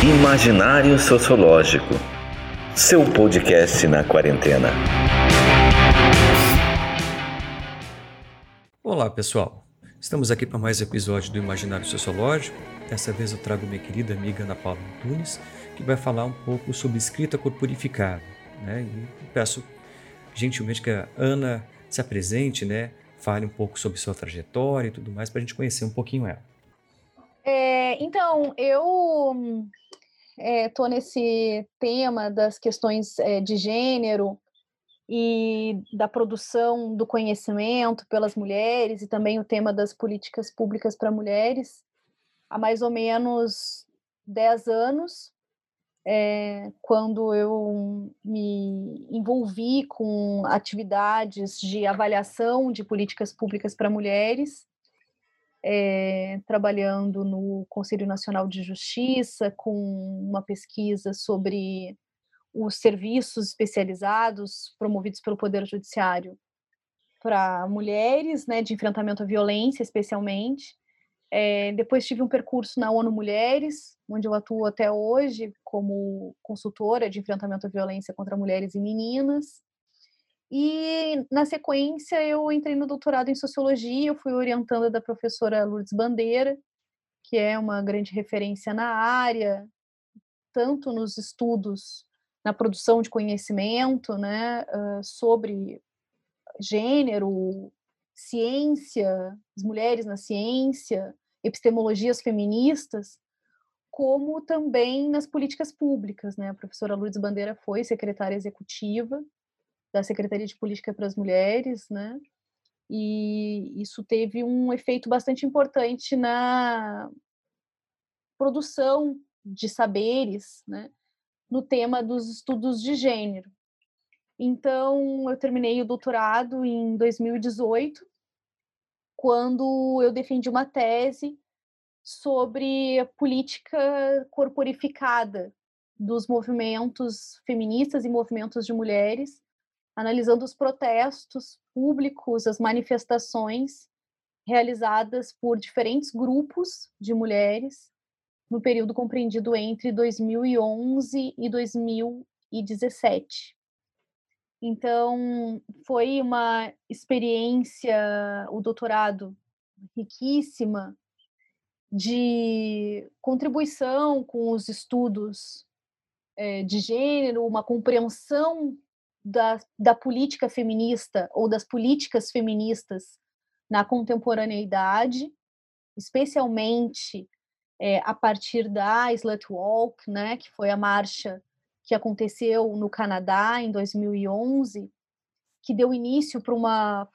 Imaginário Sociológico. Seu podcast na quarentena. Olá, pessoal. Estamos aqui para mais episódio do Imaginário Sociológico. Dessa vez eu trago minha querida amiga Ana Paula Antunes, que vai falar um pouco sobre escrita corporificada. Né? E peço gentilmente que a Ana se apresente, né? fale um pouco sobre sua trajetória e tudo mais, para a gente conhecer um pouquinho ela. É, então, eu estou é, nesse tema das questões é, de gênero e da produção do conhecimento pelas mulheres e também o tema das políticas públicas para mulheres. Há mais ou menos 10 anos, é, quando eu me envolvi com atividades de avaliação de políticas públicas para mulheres, é, trabalhando no Conselho Nacional de Justiça, com uma pesquisa sobre os serviços especializados promovidos pelo Poder Judiciário para mulheres, né, de enfrentamento à violência, especialmente. É, depois tive um percurso na ONU Mulheres, onde eu atuo até hoje como consultora de enfrentamento à violência contra mulheres e meninas. E, na sequência, eu entrei no doutorado em Sociologia, eu fui orientanda da professora Lourdes Bandeira, que é uma grande referência na área, tanto nos estudos, na produção de conhecimento, né, sobre gênero, ciência, as mulheres na ciência, epistemologias feministas, como também nas políticas públicas, né? A professora Lourdes Bandeira foi secretária executiva da Secretaria de Política para as Mulheres, né? E isso teve um efeito bastante importante na produção de saberes, né? No tema dos estudos de gênero. Então, eu terminei o doutorado em 2018, quando eu defendi uma tese sobre a política corporificada dos movimentos feministas e movimentos de mulheres, analisando os protestos públicos, as manifestações realizadas por diferentes grupos de mulheres no período compreendido entre 2011 e 2017. Então, foi uma experiência, o doutorado, riquíssima, de contribuição com os estudos é, de gênero, uma compreensão da, da política feminista ou das políticas feministas na contemporaneidade, especialmente é, a partir da Slut Walk, né, que foi a marcha que aconteceu no Canadá em 2011, que deu início para uma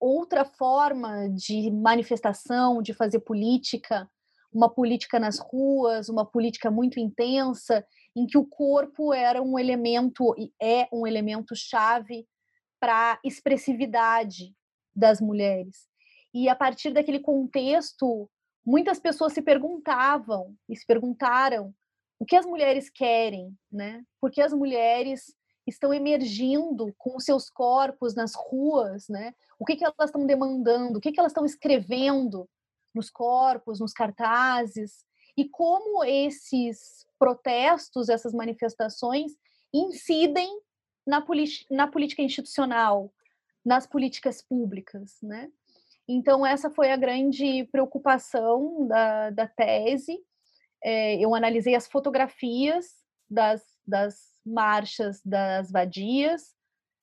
outra forma de manifestação, de fazer política, uma política nas ruas, uma política muito intensa, em que o corpo era um elemento e é um elemento chave para expressividade das mulheres. E a partir daquele contexto, muitas pessoas se perguntavam e se perguntaram o que as mulheres querem, né? Porque as mulheres estão emergindo com os seus corpos nas ruas, né? O que, que elas estão demandando, o que, que elas estão escrevendo nos corpos, nos cartazes, e como esses protestos, essas manifestações incidem na, na política institucional, nas políticas públicas, né? Então, essa foi a grande preocupação da, da tese, é, eu analisei as fotografias das, das marchas das vadias,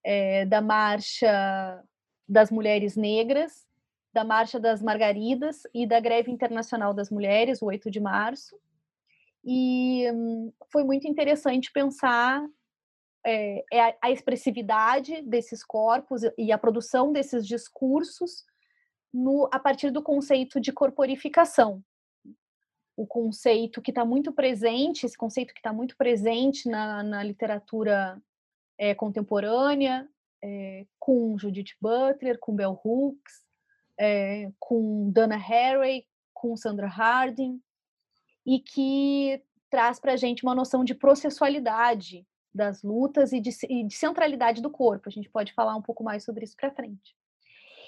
é, da marcha das mulheres negras, da marcha das margaridas e da greve internacional das mulheres, o 8 de março. E hum, foi muito interessante pensar é, a, a expressividade desses corpos e a produção desses discursos no, a partir do conceito de corporificação, o conceito que está muito presente, esse conceito que está muito presente na, na literatura é, contemporânea, é, com Judith Butler, com Bell Hooks, é, com Dana Haraway, com Sandra Harding, e que traz para a gente uma noção de processualidade das lutas e de, e de, centralidade do corpo. A gente pode falar um pouco mais sobre isso para frente.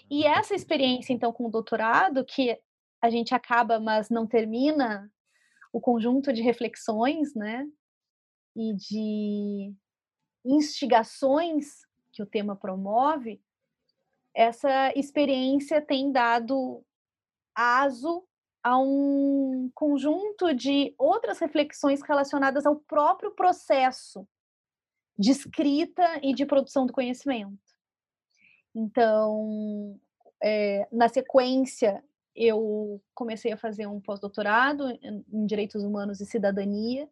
E essa experiência, então, com o doutorado, que a gente acaba, mas não termina o conjunto de reflexões, né, e de instigações que o tema promove, essa experiência tem dado aso a um conjunto de outras reflexões relacionadas ao próprio processo de escrita e de produção do conhecimento. Então, é, na sequência, eu comecei a fazer um pós-doutorado em Direitos Humanos e Cidadania,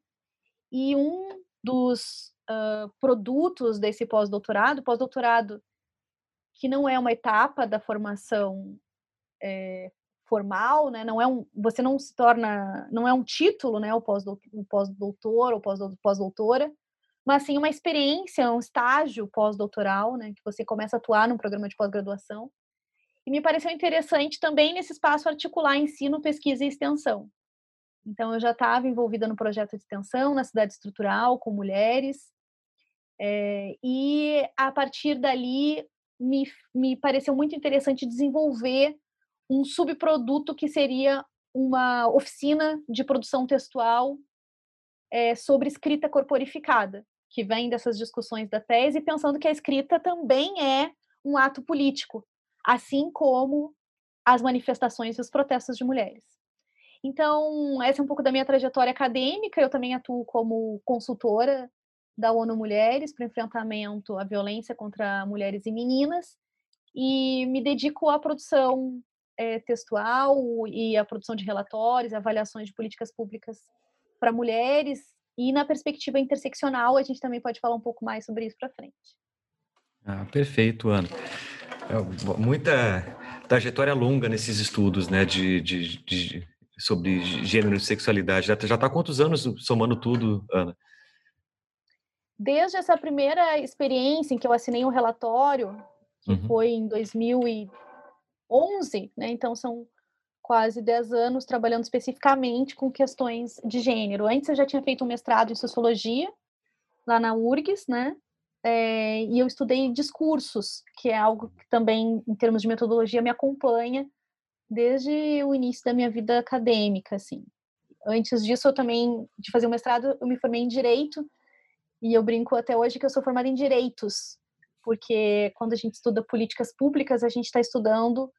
e um dos uh, produtos desse pós-doutorado, pós-doutorado que não é uma etapa da formação é, formal, né? Não é um, você não se torna, não é um título, né? O pós-doutor ou pós-doutora, mas sim uma experiência, um estágio pós-doutoral, né? Que você começa a atuar num programa de pós-graduação. E me pareceu interessante também nesse espaço articular ensino, pesquisa e extensão. Então, eu já estava envolvida no projeto de extensão na cidade estrutural, com mulheres, é, e a partir dali me, me pareceu muito interessante desenvolver um subproduto que seria uma oficina de produção textual é, sobre escrita corporificada, que vem dessas discussões da tese, pensando que a escrita também é um ato político, assim como as manifestações e os protestos de mulheres. Então, essa é um pouco da minha trajetória acadêmica. Eu também atuo como consultora da ONU Mulheres para enfrentamento à violência contra mulheres e meninas e me dedico à produção é, textual e a produção de relatórios, avaliações de políticas públicas para mulheres e na perspectiva interseccional a gente também pode falar um pouco mais sobre isso para frente. Ah, perfeito, Ana. É, muita trajetória longa nesses estudos, né, de, de, de sobre gênero e sexualidade. Já está há quantos anos somando tudo, Ana? Desde essa primeira experiência em que eu assinei um relatório, que uhum. foi em 2000 e 11, né? Então são quase 10 anos trabalhando especificamente com questões de gênero. Antes eu já tinha feito um mestrado em sociologia lá na URGS, né? É, e eu estudei discursos, que é algo que também, em termos de metodologia, me acompanha desde o início da minha vida acadêmica, assim. Antes disso, eu também, de fazer o mestrado, eu me formei em Direito, e eu brinco até hoje que eu sou formada em Direitos, porque quando a gente estuda políticas públicas, a gente está estudando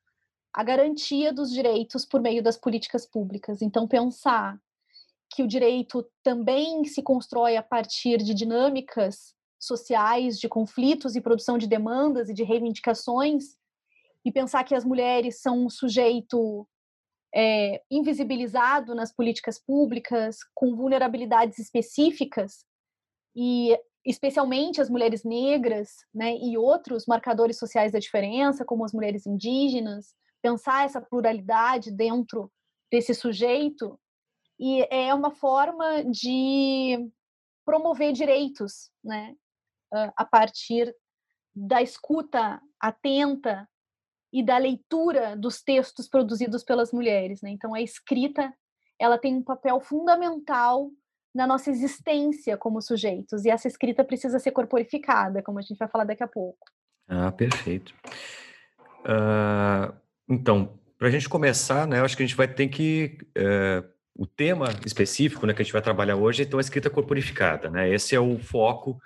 a garantia dos direitos por meio das políticas públicas. Então, pensar que o direito também se constrói a partir de dinâmicas sociais, de conflitos e produção de demandas e de reivindicações, e pensar que as mulheres são um sujeito é, invisibilizado nas políticas públicas, com vulnerabilidades específicas, e especialmente as mulheres negras, né, e outros marcadores sociais da diferença, como as mulheres indígenas, pensar essa pluralidade dentro desse sujeito e é uma forma de promover direitos, né, a partir da escuta atenta e da leitura dos textos produzidos pelas mulheres, né? Então a escrita, ela tem um papel fundamental na nossa existência como sujeitos e essa escrita precisa ser corporificada, como a gente vai falar daqui a pouco. Ah, perfeito. Uh, então, para a gente começar, né, eu acho que a gente vai ter que. É, o tema específico né, que a gente vai trabalhar hoje é então, a escrita corporificada. Né? Esse é o foco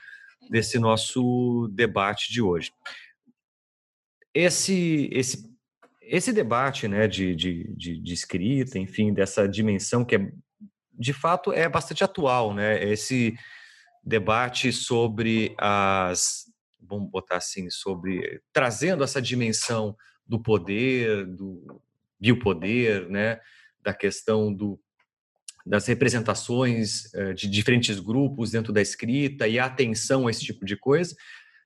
desse nosso debate de hoje. Esse, esse, esse debate né, de, de, de, de escrita, enfim, dessa dimensão que é, de fato é bastante atual, né? Esse debate sobre as, vamos botar assim, sobre trazendo essa dimensão do poder, do biopoder, né, da questão do, das representações eh, de diferentes grupos dentro da escrita e a atenção a esse tipo de coisa,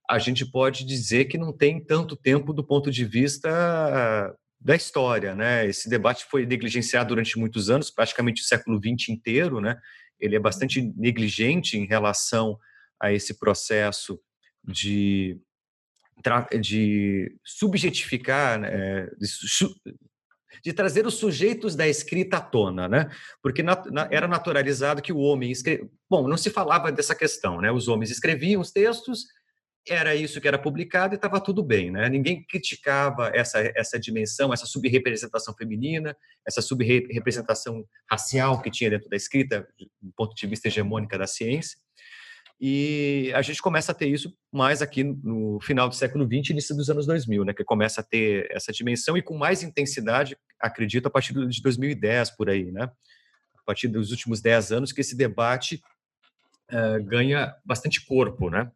a gente pode dizer que não tem tanto tempo do ponto de vista da história, né? Esse debate foi negligenciado durante muitos anos, praticamente o século XX inteiro, né? Ele é bastante negligente em relação a esse processo de de subjetificar, né, de, de, trazer os sujeitos da escrita à tona, né? Porque na, na, era naturalizado que o homem escreve. Bom, não se falava dessa questão, né? Os homens escreviam os textos era isso que era publicado e estava tudo bem, né? Ninguém criticava essa, essa dimensão, essa subrepresentação feminina, essa subrepresentação racial que tinha dentro da escrita, do ponto de vista hegemônica da ciência. E a gente começa a ter isso mais aqui no final do século XX, início dos anos 2000, né? Que começa a ter essa dimensão e com mais intensidade, acredito, a partir de 2010 por aí, né? A partir dos últimos 10 anos que esse debate uh, ganha bastante corpo, né?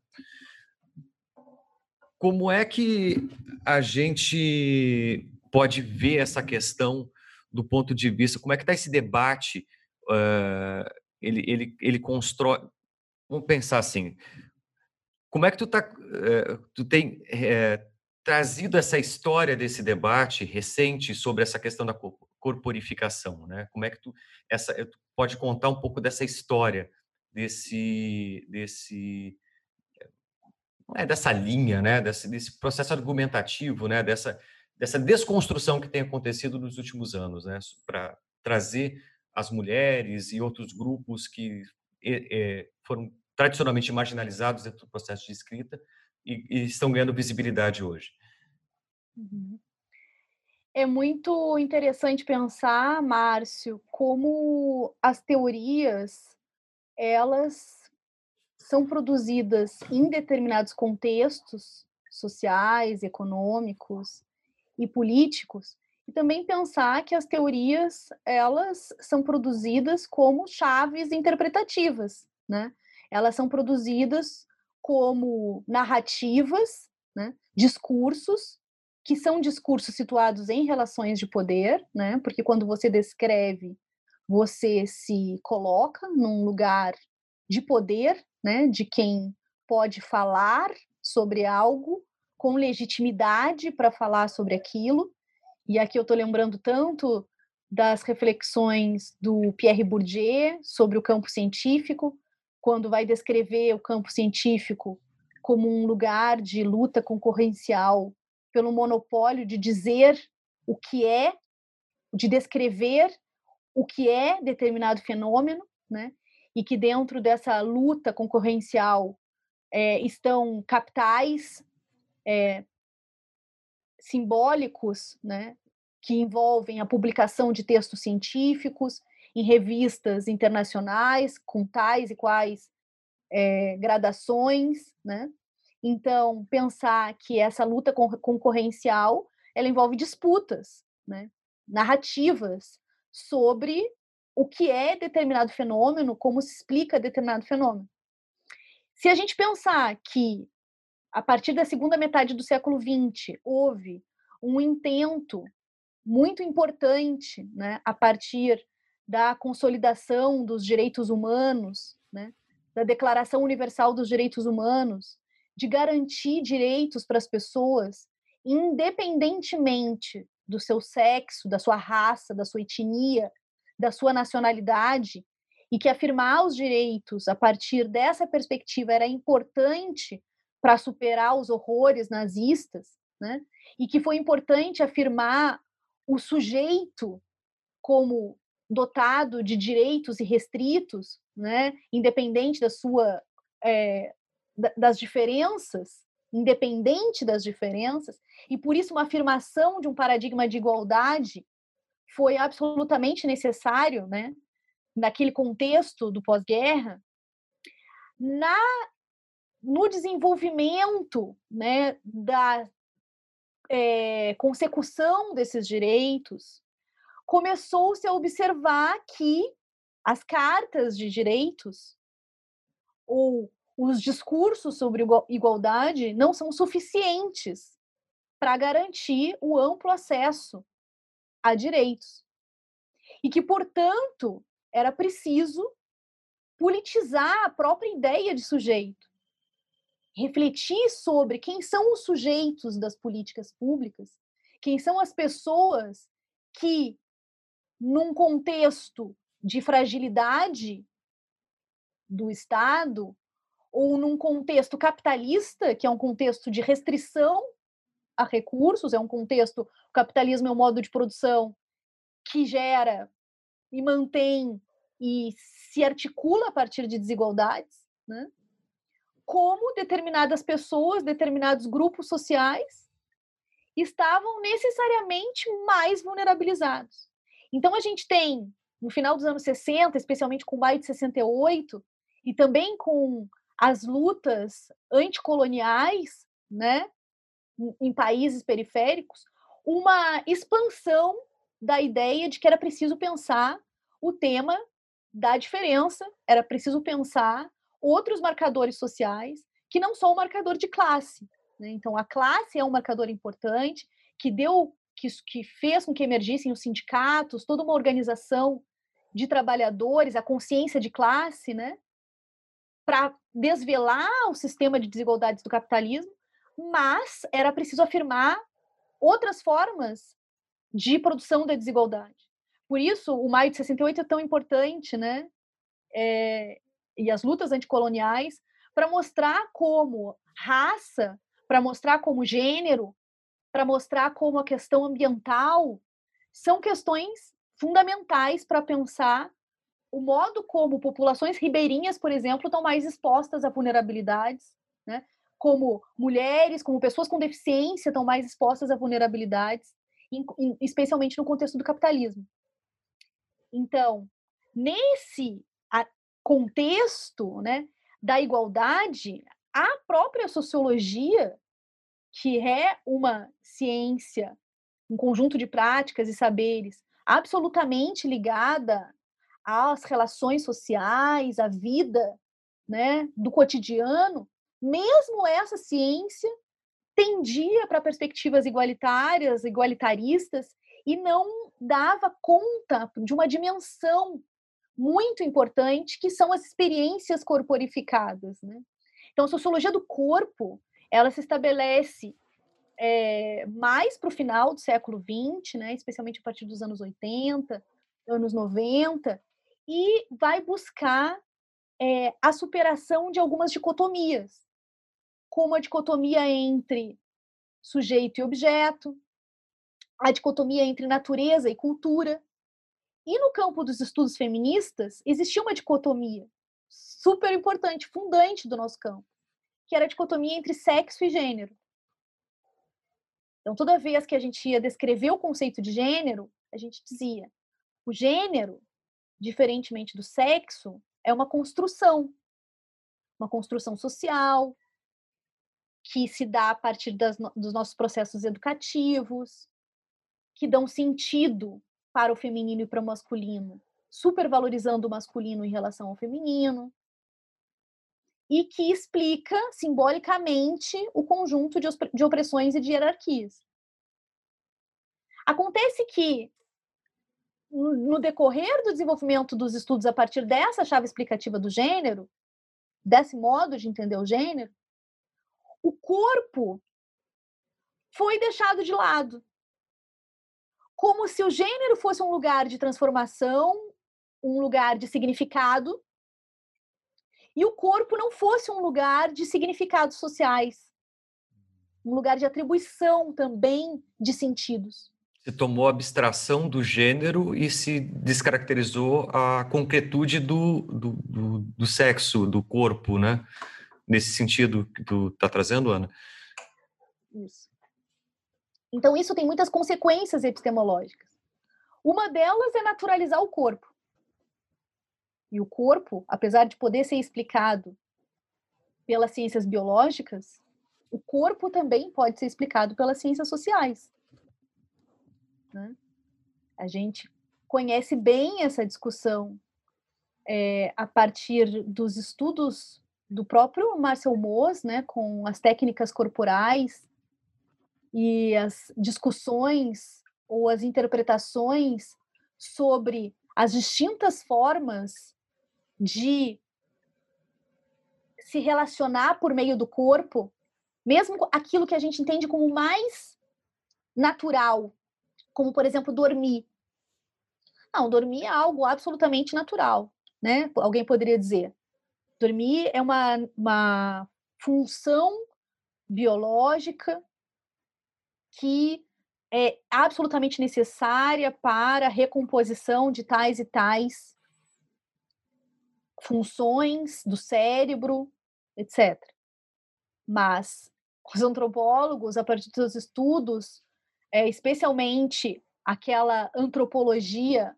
Como é que a gente pode ver essa questão do ponto de vista, como é que está esse debate? Uh, ele, ele, ele constrói. Vamos pensar assim. Como é que tu, tá, uh, tu tem uh, trazido essa história desse debate recente sobre essa questão da corporificação, né? Como é que tu, essa, tu pode contar um pouco dessa história desse, desse é, dessa linha, né, desse, desse, processo argumentativo, né, dessa, dessa desconstrução que tem acontecido nos últimos anos, né, para trazer as mulheres e outros grupos que é, foram tradicionalmente marginalizados dentro do processo de escrita e, e estão ganhando visibilidade hoje. Uhum. É muito interessante pensar, Márcio, como as teorias elas são produzidas em determinados contextos sociais, econômicos e políticos, e também pensar que as teorias elas são produzidas como chaves interpretativas, né? Elas são produzidas como narrativas, né? discursos que são discursos situados em relações de poder, né? Porque quando você descreve, você se coloca num lugar de poder né, de quem pode falar sobre algo com legitimidade para falar sobre aquilo. E aqui eu estou lembrando tanto das reflexões do Pierre Bourdieu sobre o campo científico, quando vai descrever o campo científico como um lugar de luta concorrencial pelo monopólio de dizer o que é, de descrever o que é determinado fenômeno, né? e que dentro dessa luta concorrencial é, estão capitais é, simbólicos, né, que envolvem a publicação de textos científicos em revistas internacionais com tais e quais é, gradações, né? Então pensar que essa luta concorrencial ela envolve disputas, né? narrativas sobre o que é determinado fenômeno, como se explica determinado fenômeno. Se a gente pensar que, a partir da segunda metade do século XX, houve um intento muito importante, né, a partir da consolidação dos direitos humanos, né, da Declaração Universal dos Direitos Humanos, de garantir direitos para as pessoas, independentemente do seu sexo, da sua raça, da sua etnia, da sua nacionalidade e que afirmar os direitos a partir dessa perspectiva era importante para superar os horrores nazistas, né? E que foi importante afirmar o sujeito como dotado de direitos e restritos, né? Independente da sua é, das diferenças, independente das diferenças, e por isso uma afirmação de um paradigma de igualdade foi absolutamente necessário, né, naquele contexto do pós-guerra, na no desenvolvimento, né, da é, consecução desses direitos, começou-se a observar que as cartas de direitos ou os discursos sobre igualdade não são suficientes para garantir o amplo acesso a direitos. E que, portanto, era preciso politizar a própria ideia de sujeito, refletir sobre quem são os sujeitos das políticas públicas, quem são as pessoas que, num contexto de fragilidade do Estado, ou num contexto capitalista, que é um contexto de restrição a recursos, é um contexto, o capitalismo é um modo de produção que gera e mantém e se articula a partir de desigualdades, né? como determinadas pessoas, determinados grupos sociais estavam necessariamente mais vulnerabilizados. Então a gente tem no final dos anos 60, especialmente com o maio de 68 e também com as lutas anticoloniais, né, em países periféricos, uma expansão da ideia de que era preciso pensar o tema da diferença, era preciso pensar outros marcadores sociais que não só o marcador de classe. Né? Então, a classe é um marcador importante que deu, que, que fez com que emergissem os sindicatos, toda uma organização de trabalhadores, a consciência de classe, né? Para desvelar o sistema de desigualdades do capitalismo, mas era preciso afirmar outras formas de produção da desigualdade. Por isso, o maio de 68 é tão importante, né? É, e as lutas anticoloniais, para mostrar como raça, para mostrar como gênero, para mostrar como a questão ambiental são questões fundamentais para pensar o modo como populações ribeirinhas, por exemplo, estão mais expostas a vulnerabilidades, né? como mulheres, como pessoas com deficiência estão mais expostas a vulnerabilidades, em, em, especialmente no contexto do capitalismo. Então, nesse contexto né, da igualdade, a própria sociologia, que é uma ciência, um conjunto de práticas e saberes absolutamente ligada às relações sociais, à vida né, do cotidiano, mesmo essa ciência tendia para perspectivas igualitárias, igualitaristas, e não dava conta de uma dimensão muito importante que são as experiências corporificadas. Né? Então, a sociologia do corpo ela se estabelece é, mais para o final do século XX, né, especialmente a partir dos anos 80, anos 90, e vai buscar é, a superação de algumas dicotomias, como a dicotomia entre sujeito e objeto, a dicotomia entre natureza e cultura. E no campo dos estudos feministas, existia uma dicotomia super importante, fundante do nosso campo, que era a dicotomia entre sexo e gênero. Então, toda vez que a gente ia descrever o conceito de gênero, a gente dizia: o gênero, diferentemente do sexo, é uma construção, uma construção social, que se dá a partir das, dos nossos processos educativos, que dão sentido para o feminino e para o masculino, supervalorizando o masculino em relação ao feminino e que explica simbolicamente o conjunto de, de opressões e de hierarquias. Acontece que, no decorrer do desenvolvimento dos estudos a partir dessa chave explicativa do gênero, desse modo de entender o gênero, o corpo foi deixado de lado. Como se o gênero fosse um lugar de transformação, um lugar de significado, e o corpo não fosse um lugar de significados sociais, um lugar de atribuição também de sentidos. Se tomou a abstração do gênero e se descaracterizou a concretude do, do, do, do sexo, do corpo, né? Nesse sentido que tu está trazendo, Ana? Isso. Então, isso tem muitas consequências epistemológicas. Uma delas é naturalizar o corpo. E o corpo, apesar de poder ser explicado pelas ciências biológicas, o corpo também pode ser explicado pelas ciências sociais. Né? A gente conhece bem essa discussão é, a partir dos estudos do próprio Marcel Moos, né, com as técnicas corporais e as discussões ou as interpretações sobre as distintas formas de se relacionar por meio do corpo, mesmo aquilo que a gente entende como mais natural, como por exemplo dormir. Não, dormir é algo absolutamente natural, né? Alguém poderia dizer. Dormir é uma, uma função biológica que é absolutamente necessária para a recomposição de tais e tais funções do cérebro, etc. Mas os antropólogos, a partir dos estudos, é, especialmente aquela antropologia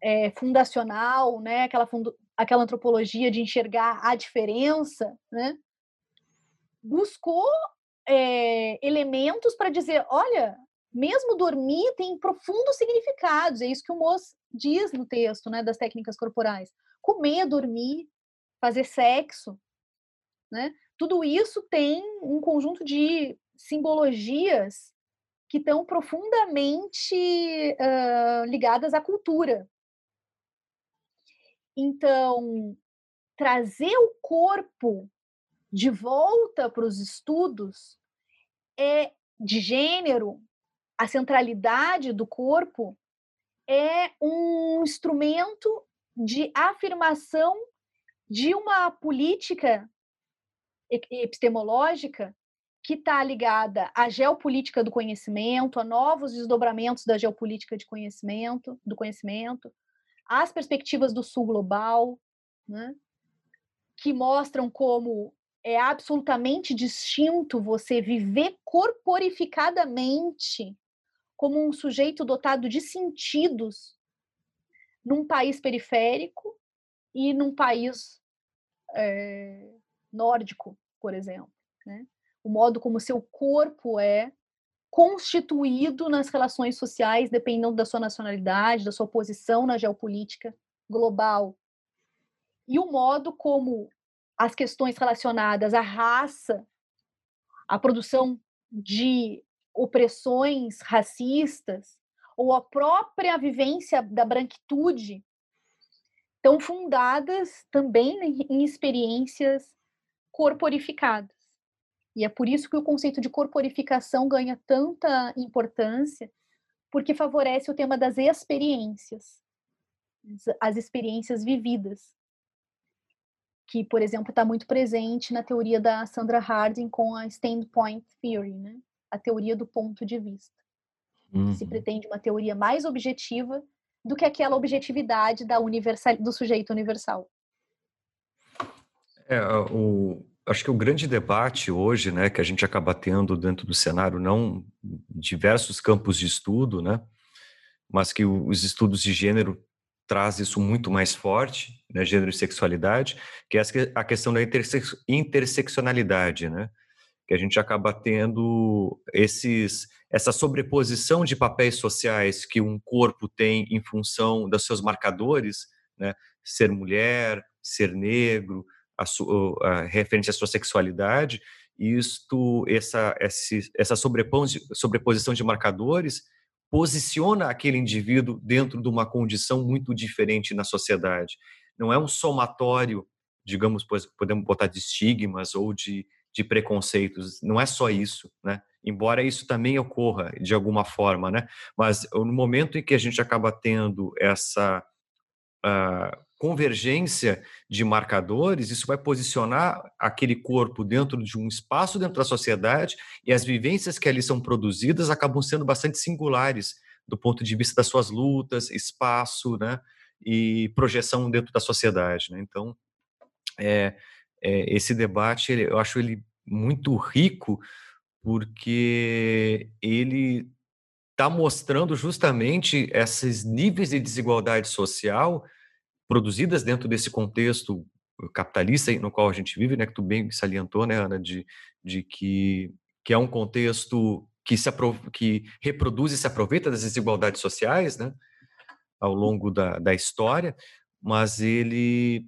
é, fundacional, né, aquela, aquela antropologia de enxergar a diferença, né, buscou é, elementos para dizer, olha, mesmo dormir tem profundos significados, é isso que o Moço diz no texto, né, das técnicas corporais. Comer, dormir, fazer sexo, né? Tudo isso tem um conjunto de simbologias que estão profundamente uh, ligadas à cultura. Então, trazer o corpo de volta para os estudos é de gênero, a centralidade do corpo é um instrumento de afirmação de uma política epistemológica que está ligada à geopolítica do conhecimento, a novos desdobramentos da geopolítica de conhecimento, do conhecimento, às perspectivas do sul global, né, que mostram como é absolutamente distinto você viver corporificadamente como um sujeito dotado de sentidos num país periférico e num país é, nórdico, por exemplo. Né? O modo como seu corpo é constituído nas relações sociais, dependendo da sua nacionalidade, da sua posição na geopolítica global. E o modo como as questões relacionadas à raça, à produção de opressões racistas, ou a própria vivência da branquitude, estão fundadas também em experiências corporificadas. E é por isso que o conceito de corporificação ganha tanta importância, porque favorece o tema das experiências, as experiências vividas, que, por exemplo, está muito presente na teoria da Sandra Harding com a Standpoint Theory, né? A teoria do ponto de vista. Uhum. Se pretende uma teoria mais objetiva do que aquela objetividade da universal, do sujeito universal. É, o, acho que o grande debate hoje, né, que a gente acaba tendo dentro do cenário, não diversos campos de estudo, né, mas que os estudos de gênero traz isso muito mais forte, né, gênero e sexualidade, que é a questão da intersex, interseccionalidade, né, que a gente acaba tendo esses essa sobreposição de papéis sociais que um corpo tem em função dos seus marcadores, né, ser mulher, ser negro, a, a, referente à sua sexualidade, isto, essa, essa sobreposição de marcadores posiciona aquele indivíduo dentro de uma condição muito diferente na sociedade. Não é um somatório, digamos, podemos botar de estigmas ou de, de preconceitos. Não é só isso, né? Embora isso também ocorra de alguma forma, né? Mas no momento em que a gente acaba tendo essa uh, convergência de marcadores, isso vai posicionar aquele corpo dentro de um espaço dentro da sociedade e as vivências que ali são produzidas acabam sendo bastante singulares do ponto de vista das suas lutas, espaço, né, e projeção dentro da sociedade. Né? Então, é, é, esse debate eu acho ele muito rico porque ele está mostrando justamente esses níveis de desigualdade social produzidas dentro desse contexto capitalista no qual a gente vive, né, que tu bem salientou, né, Ana, de, de que, que é um contexto que, se que reproduz e se aproveita das desigualdades sociais, né, ao longo da, da história, mas ele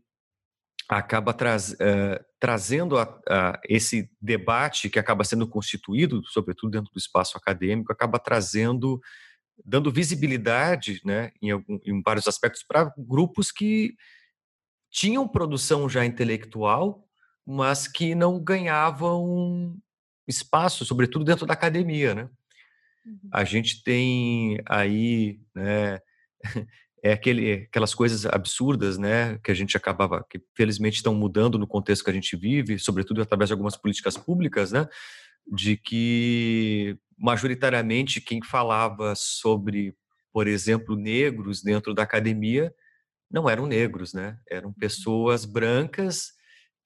acaba traz, uh, trazendo a, a esse debate que acaba sendo constituído, sobretudo dentro do espaço acadêmico, acaba trazendo dando visibilidade, né, em, algum, em vários aspectos, para grupos que tinham produção já intelectual, mas que não ganhavam espaço, sobretudo dentro da academia, né? Uhum. A gente tem aí, né, é aquele, aquelas coisas absurdas, né, que a gente acabava, que felizmente estão mudando no contexto que a gente vive, sobretudo através de algumas políticas públicas, né, de que majoritariamente quem falava sobre, por exemplo, negros dentro da academia não eram negros, né? Eram uhum. pessoas brancas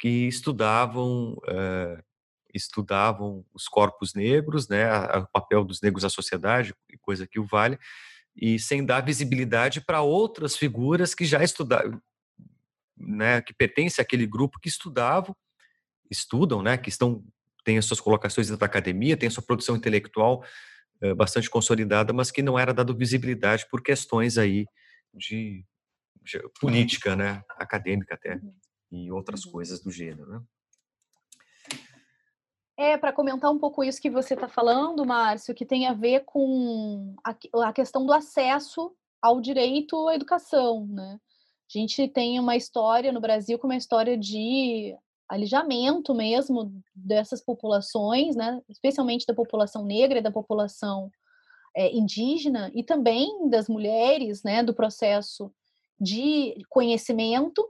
que estudavam uh, estudavam os corpos negros, né, o papel dos negros na sociedade, coisa que o vale, e sem dar visibilidade para outras figuras que já estudaram, né, que pertencem àquele grupo que estudavam, estudam, né, que estão têm as suas colocações dentro da academia, têm a sua produção intelectual é, bastante consolidada, mas que não era dado visibilidade por questões aí de, de política, né, acadêmica até, uhum. e outras uhum. coisas do gênero, né. É, para comentar um pouco isso que você está falando, Márcio, que tem a ver com a, a, questão do acesso ao direito à educação, né? A gente tem uma história no Brasil com uma história de alijamento mesmo dessas populações, né? Especialmente da população negra e da população é, indígena e também das mulheres, né? Do processo de conhecimento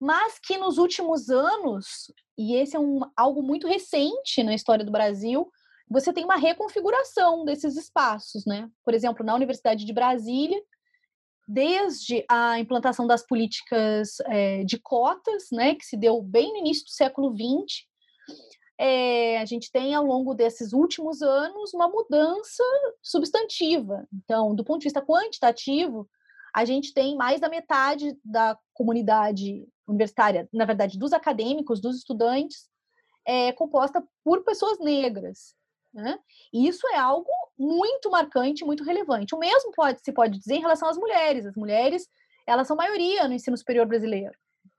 mas que nos últimos anos, e esse é um, algo muito recente na história do Brasil, você tem uma reconfiguração desses espaços, né? Por exemplo, na Universidade de Brasília, desde a implantação das políticas é, de cotas, né, que se deu bem no início do século XX, é, a gente tem ao longo desses últimos anos uma mudança substantiva. Então, do ponto de vista quantitativo, a gente tem mais da metade da comunidade universitária, na verdade, dos acadêmicos, dos estudantes, é composta por pessoas negras. Né? E isso é algo muito marcante, muito relevante. O mesmo pode se pode dizer em relação às mulheres. As mulheres, elas são maioria no ensino superior brasileiro.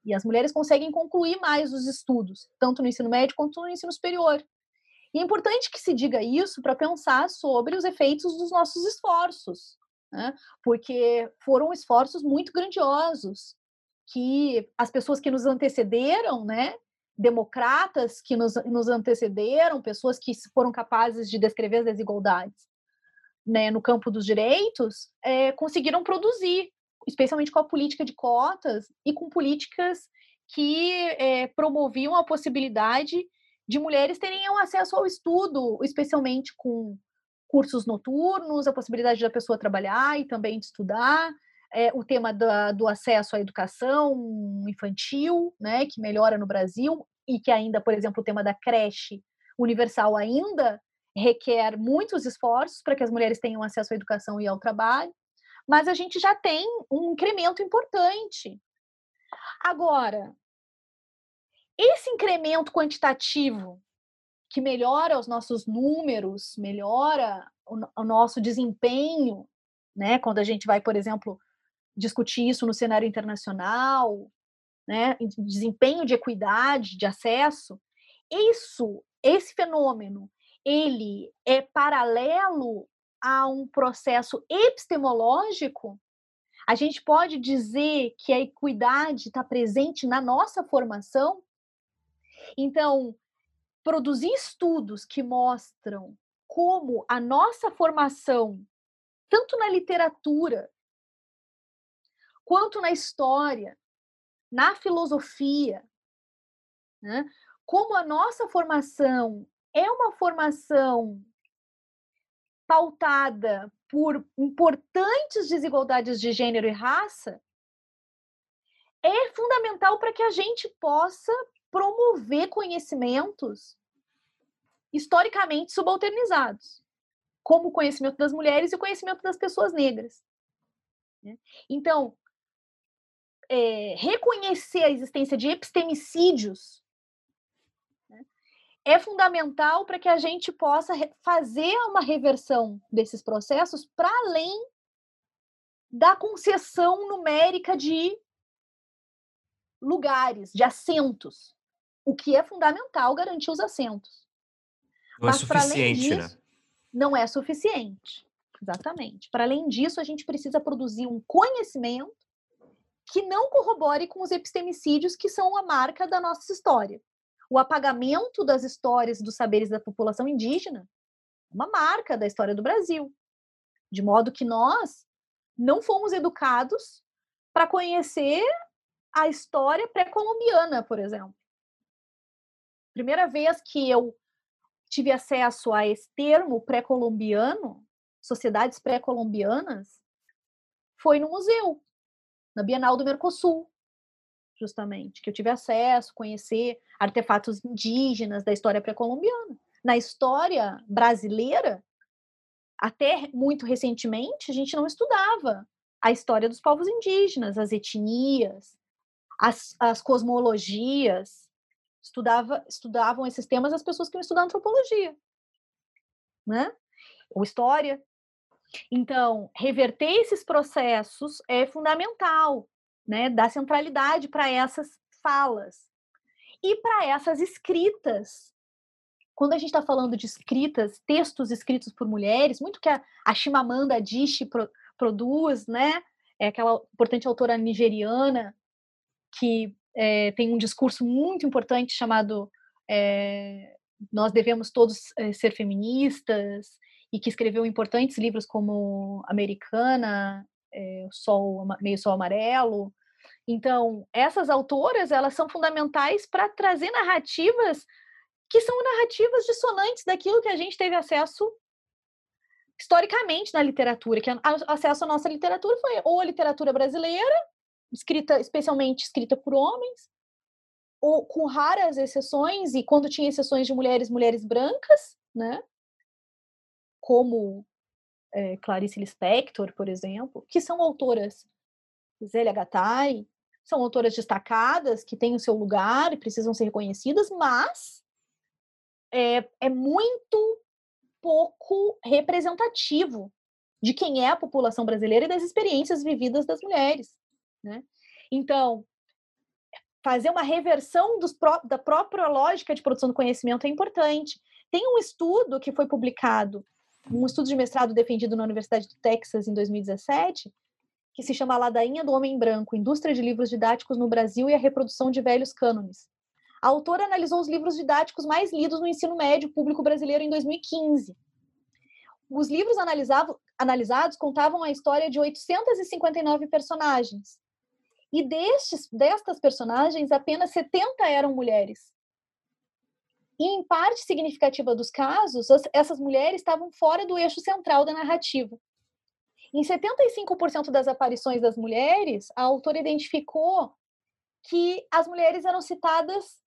E as mulheres conseguem concluir mais os estudos, tanto no ensino médio quanto no ensino superior. E é importante que se diga isso para pensar sobre os efeitos dos nossos esforços, né? porque foram esforços muito grandiosos que as pessoas que nos antecederam, né, democratas que nos, nos antecederam, pessoas que foram capazes de descrever as desigualdades né, no campo dos direitos, é, conseguiram produzir, especialmente com a política de cotas e com políticas que é, promoviam a possibilidade de mulheres terem acesso ao estudo, especialmente com cursos noturnos, a possibilidade da pessoa trabalhar e também de estudar, é, o tema da, do acesso à educação infantil, né, que melhora no Brasil, e que ainda, por exemplo, o tema da creche universal ainda requer muitos esforços para que as mulheres tenham acesso à educação e ao trabalho, mas a gente já tem um incremento importante. Agora, esse incremento quantitativo que melhora os nossos números, melhora o, o nosso desempenho, né? Quando a gente vai, por exemplo, discutir isso no cenário internacional, né, desempenho de equidade, de acesso, isso, esse fenômeno, ele é paralelo a um processo epistemológico? A gente pode dizer que a equidade está presente na nossa formação? Então, produzir estudos que mostram como a nossa formação, tanto na literatura quanto na história, na filosofia, né? como a nossa formação é uma formação pautada por importantes desigualdades de gênero e raça, é fundamental para que a gente possa promover conhecimentos historicamente subalternizados, como o conhecimento das mulheres e o conhecimento das pessoas negras. Né? Então, é, reconhecer a existência de epistemicídios né, é fundamental para que a gente possa fazer uma reversão desses processos para além da concessão numérica de lugares, de assentos, o que é fundamental garantir os assentos. Não é Mas, é suficiente, disso, né? Não é suficiente, exatamente. Para além disso, a gente precisa produzir um conhecimento que não corrobore com os epistemicídios que são a marca da nossa história. O apagamento das histórias dos saberes da população indígena é uma marca da história do Brasil. De modo que nós não fomos educados para conhecer a história pré-colombiana, por exemplo. Primeira vez que eu tive acesso a esse termo pré-colombiano, sociedades pré-colombianas, foi no museu na Bienal do Mercosul, justamente, que eu tive acesso, conhecer artefatos indígenas da história pré-colombiana. Na história brasileira, até muito recentemente, a gente não estudava a história dos povos indígenas, as etnias, as, as cosmologias. Estudava, estudavam esses temas as pessoas que iam estudar antropologia, né? Ou história. Então, reverter esses processos é fundamental, né? Dar centralidade para essas falas e para essas escritas quando a gente está falando de escritas, textos escritos por mulheres, muito que a, a Chimamanda Adichie pro, produz, né? É aquela importante autora nigeriana que é, tem um discurso muito importante chamado é, Nós devemos todos é, ser feministas e que escreveu importantes livros como Americana, o Sol Meio Sol Amarelo. Então, essas autoras elas são fundamentais para trazer narrativas que são narrativas dissonantes daquilo que a gente teve acesso historicamente na literatura, que acesso à nossa literatura foi ou a literatura brasileira, escrita especialmente escrita por homens, com raras exceções e quando tinha exceções de mulheres, mulheres brancas, né? Como é, Clarice Lispector, por exemplo, que são autoras Zélia Gattai, são autoras destacadas que têm o seu lugar e precisam ser reconhecidas, mas é, é muito pouco representativo de quem é a população brasileira e das experiências vividas das mulheres. Né? Então, fazer uma reversão pró da própria lógica de produção do conhecimento é importante. Tem um estudo que foi publicado, um estudo de mestrado defendido na Universidade do Texas em 2017, que se chama Ladainha do Homem Branco, Indústria de Livros Didáticos no Brasil e a Reprodução de Velhos Cânones. A autora analisou os livros didáticos mais lidos no ensino médio público brasileiro em 2015. Os livros analisados contavam a história de 859 personagens. E destes, destas personagens, apenas 70 eram mulheres. E, em parte significativa dos casos, essas mulheres estavam fora do eixo central da narrativa. Em 75% das aparições das mulheres, a autora identificou que as mulheres eram citadas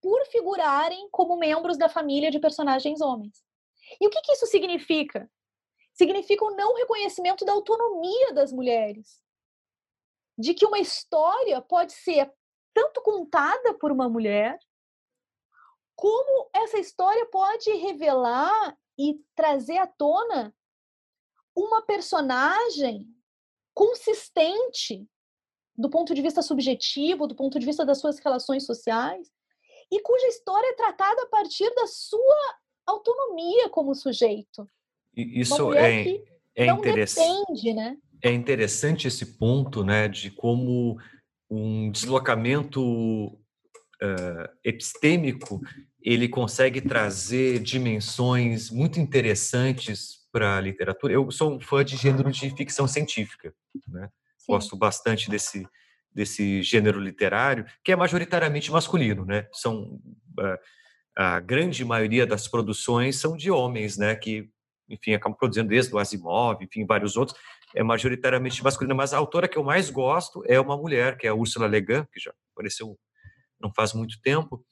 por figurarem como membros da família de personagens homens. E o que, que isso significa? Significa o não reconhecimento da autonomia das mulheres. De que uma história pode ser tanto contada por uma mulher, como essa história pode revelar e trazer à tona uma personagem consistente do ponto de vista subjetivo, do ponto de vista das suas relações sociais, e cuja história é tratada a partir da sua autonomia como sujeito. Isso é, é interessante. Né? É interessante esse ponto, né, de como um deslocamento uh, epistêmico ele consegue trazer dimensões muito interessantes para a literatura. Eu sou um fã de gênero de ficção científica, né? Gosto bastante desse desse gênero literário, que é majoritariamente masculino, né? São eh, a grande maioria das produções são de homens, né? Que, enfim, acabam produzindo desde o Asimov, enfim, vários outros, é majoritariamente masculina. Mas a autora que eu mais gosto é uma mulher, que é a Ursula Le Guin, que já apareceu não faz muito tempo,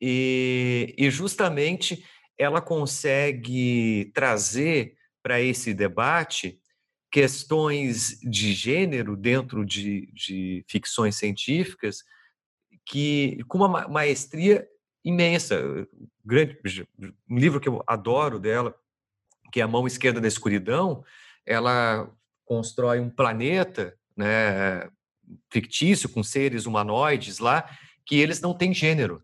e, e justamente ela consegue trazer para esse debate questões de gênero dentro de, de ficções científicas que com uma maestria imensa. Grande, um livro que eu adoro dela, que é A Mão Esquerda da Escuridão, ela constrói um planeta né, fictício com seres humanoides lá que eles não têm gênero.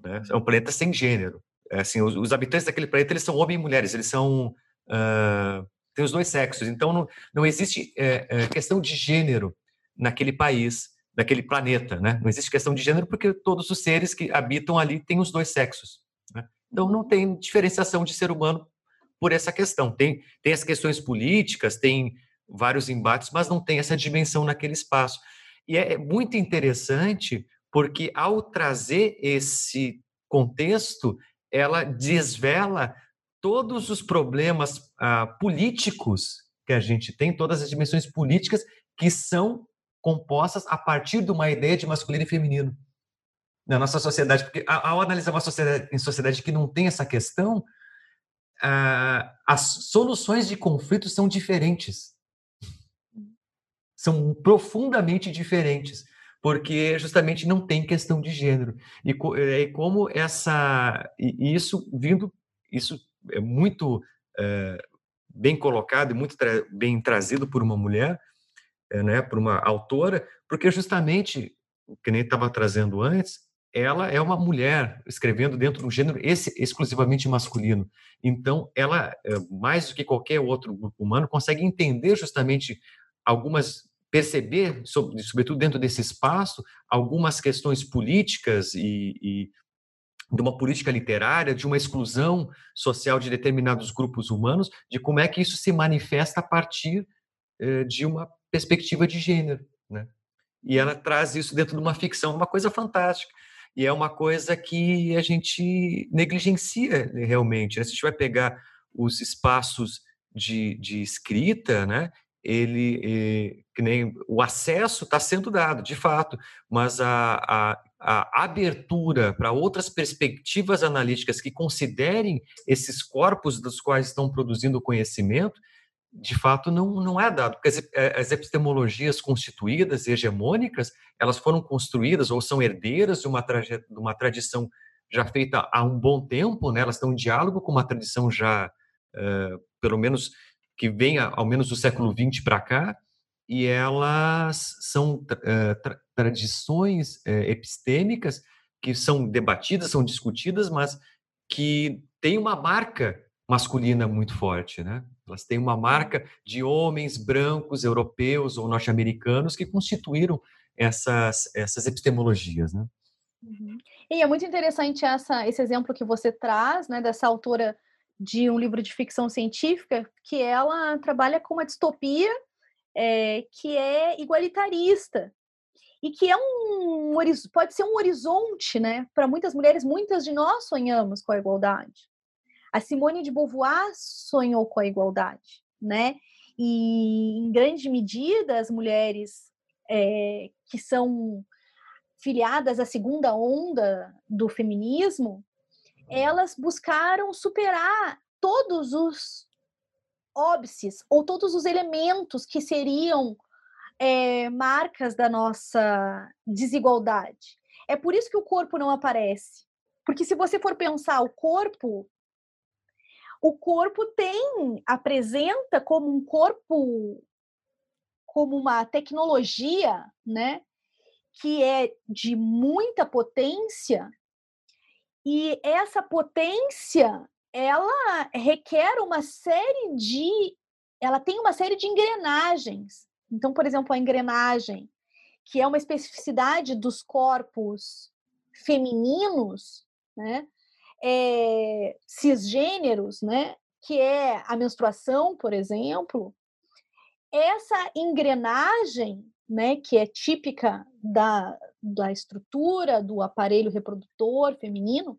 Né? É um planeta sem gênero. É assim, os, os, habitantes daquele planeta eles são homens e mulheres, eles são uh, tem os dois sexos. Então, não, não existe é, é, questão de gênero naquele país, naquele planeta, né? Não existe questão de gênero porque todos os seres que habitam ali têm os dois sexos. Né? Então, não tem diferenciação de ser humano por essa questão. Tem, tem as questões políticas, tem vários embates, mas não tem essa dimensão naquele espaço. E é, é muito interessante porque, ao trazer esse contexto, ela desvela todos os problemas ah, políticos que a gente tem, todas as dimensões políticas que são compostas a partir de uma ideia de masculino e feminino na nossa sociedade, porque ao analisar uma sociedade em sociedade que não tem essa questão, as soluções de conflitos são diferentes, são profundamente diferentes, porque justamente não tem questão de gênero. E, e como essa e isso vindo isso é muito é, bem colocado e muito tra bem trazido por uma mulher, é, né, por uma autora, porque justamente que nem estava trazendo antes, ela é uma mulher escrevendo dentro de um gênero esse, exclusivamente masculino. Então, ela, é, mais do que qualquer outro grupo humano, consegue entender justamente algumas perceber, sobretudo dentro desse espaço, algumas questões políticas e, e de uma política literária, de uma exclusão social de determinados grupos humanos, de como é que isso se manifesta a partir eh, de uma perspectiva de gênero, né? E ela traz isso dentro de uma ficção, uma coisa fantástica. E é uma coisa que a gente negligencia né, realmente. Né? Se a gente vai pegar os espaços de, de escrita, né? ele, eh, que nem o acesso está sendo dado, de fato, mas a, a, a abertura para outras perspectivas analíticas que considerem esses corpos dos quais estão produzindo conhecimento, de fato não, não é dado, porque as, eh, as epistemologias constituídas e hegemônicas, elas foram construídas ou são herdeiras de uma, de uma tradição já feita há um bom tempo, né? elas estão em diálogo com uma tradição já, uh, pelo menos, que vem ao menos do século XX para cá, e elas são uh, tra tradições uh, epistêmicas que são debatidas, são discutidas, mas que têm uma marca masculina muito forte, né? Elas têm uma marca de homens brancos, europeus ou norte-americanos que constituíram essas, essas epistemologias, né? Uhum. E é muito interessante essa, esse exemplo que você traz, né, dessa autora de um livro de ficção científica, que ela trabalha com uma distopia é, que é igualitarista e que é um pode ser um horizonte, né? Para muitas mulheres, muitas de nós sonhamos com a igualdade. A Simone de Beauvoir sonhou com a igualdade, né? E em grande medida as mulheres é, que são filiadas à segunda onda do feminismo, elas buscaram superar todos os óbices ou todos os elementos que seriam é, marcas da nossa desigualdade. É por isso que o corpo não aparece. Porque se você for pensar o corpo, o corpo tem, apresenta como um corpo, como uma tecnologia, né? Que é de muita potência, e essa potência ela requer uma série de ela tem uma série de engrenagens. Então, por exemplo, a engrenagem, que é uma especificidade dos corpos femininos, né? É, cisgêneros, né? Que é a menstruação, por exemplo. Essa engrenagem, né? Que é típica da, da estrutura do aparelho reprodutor feminino,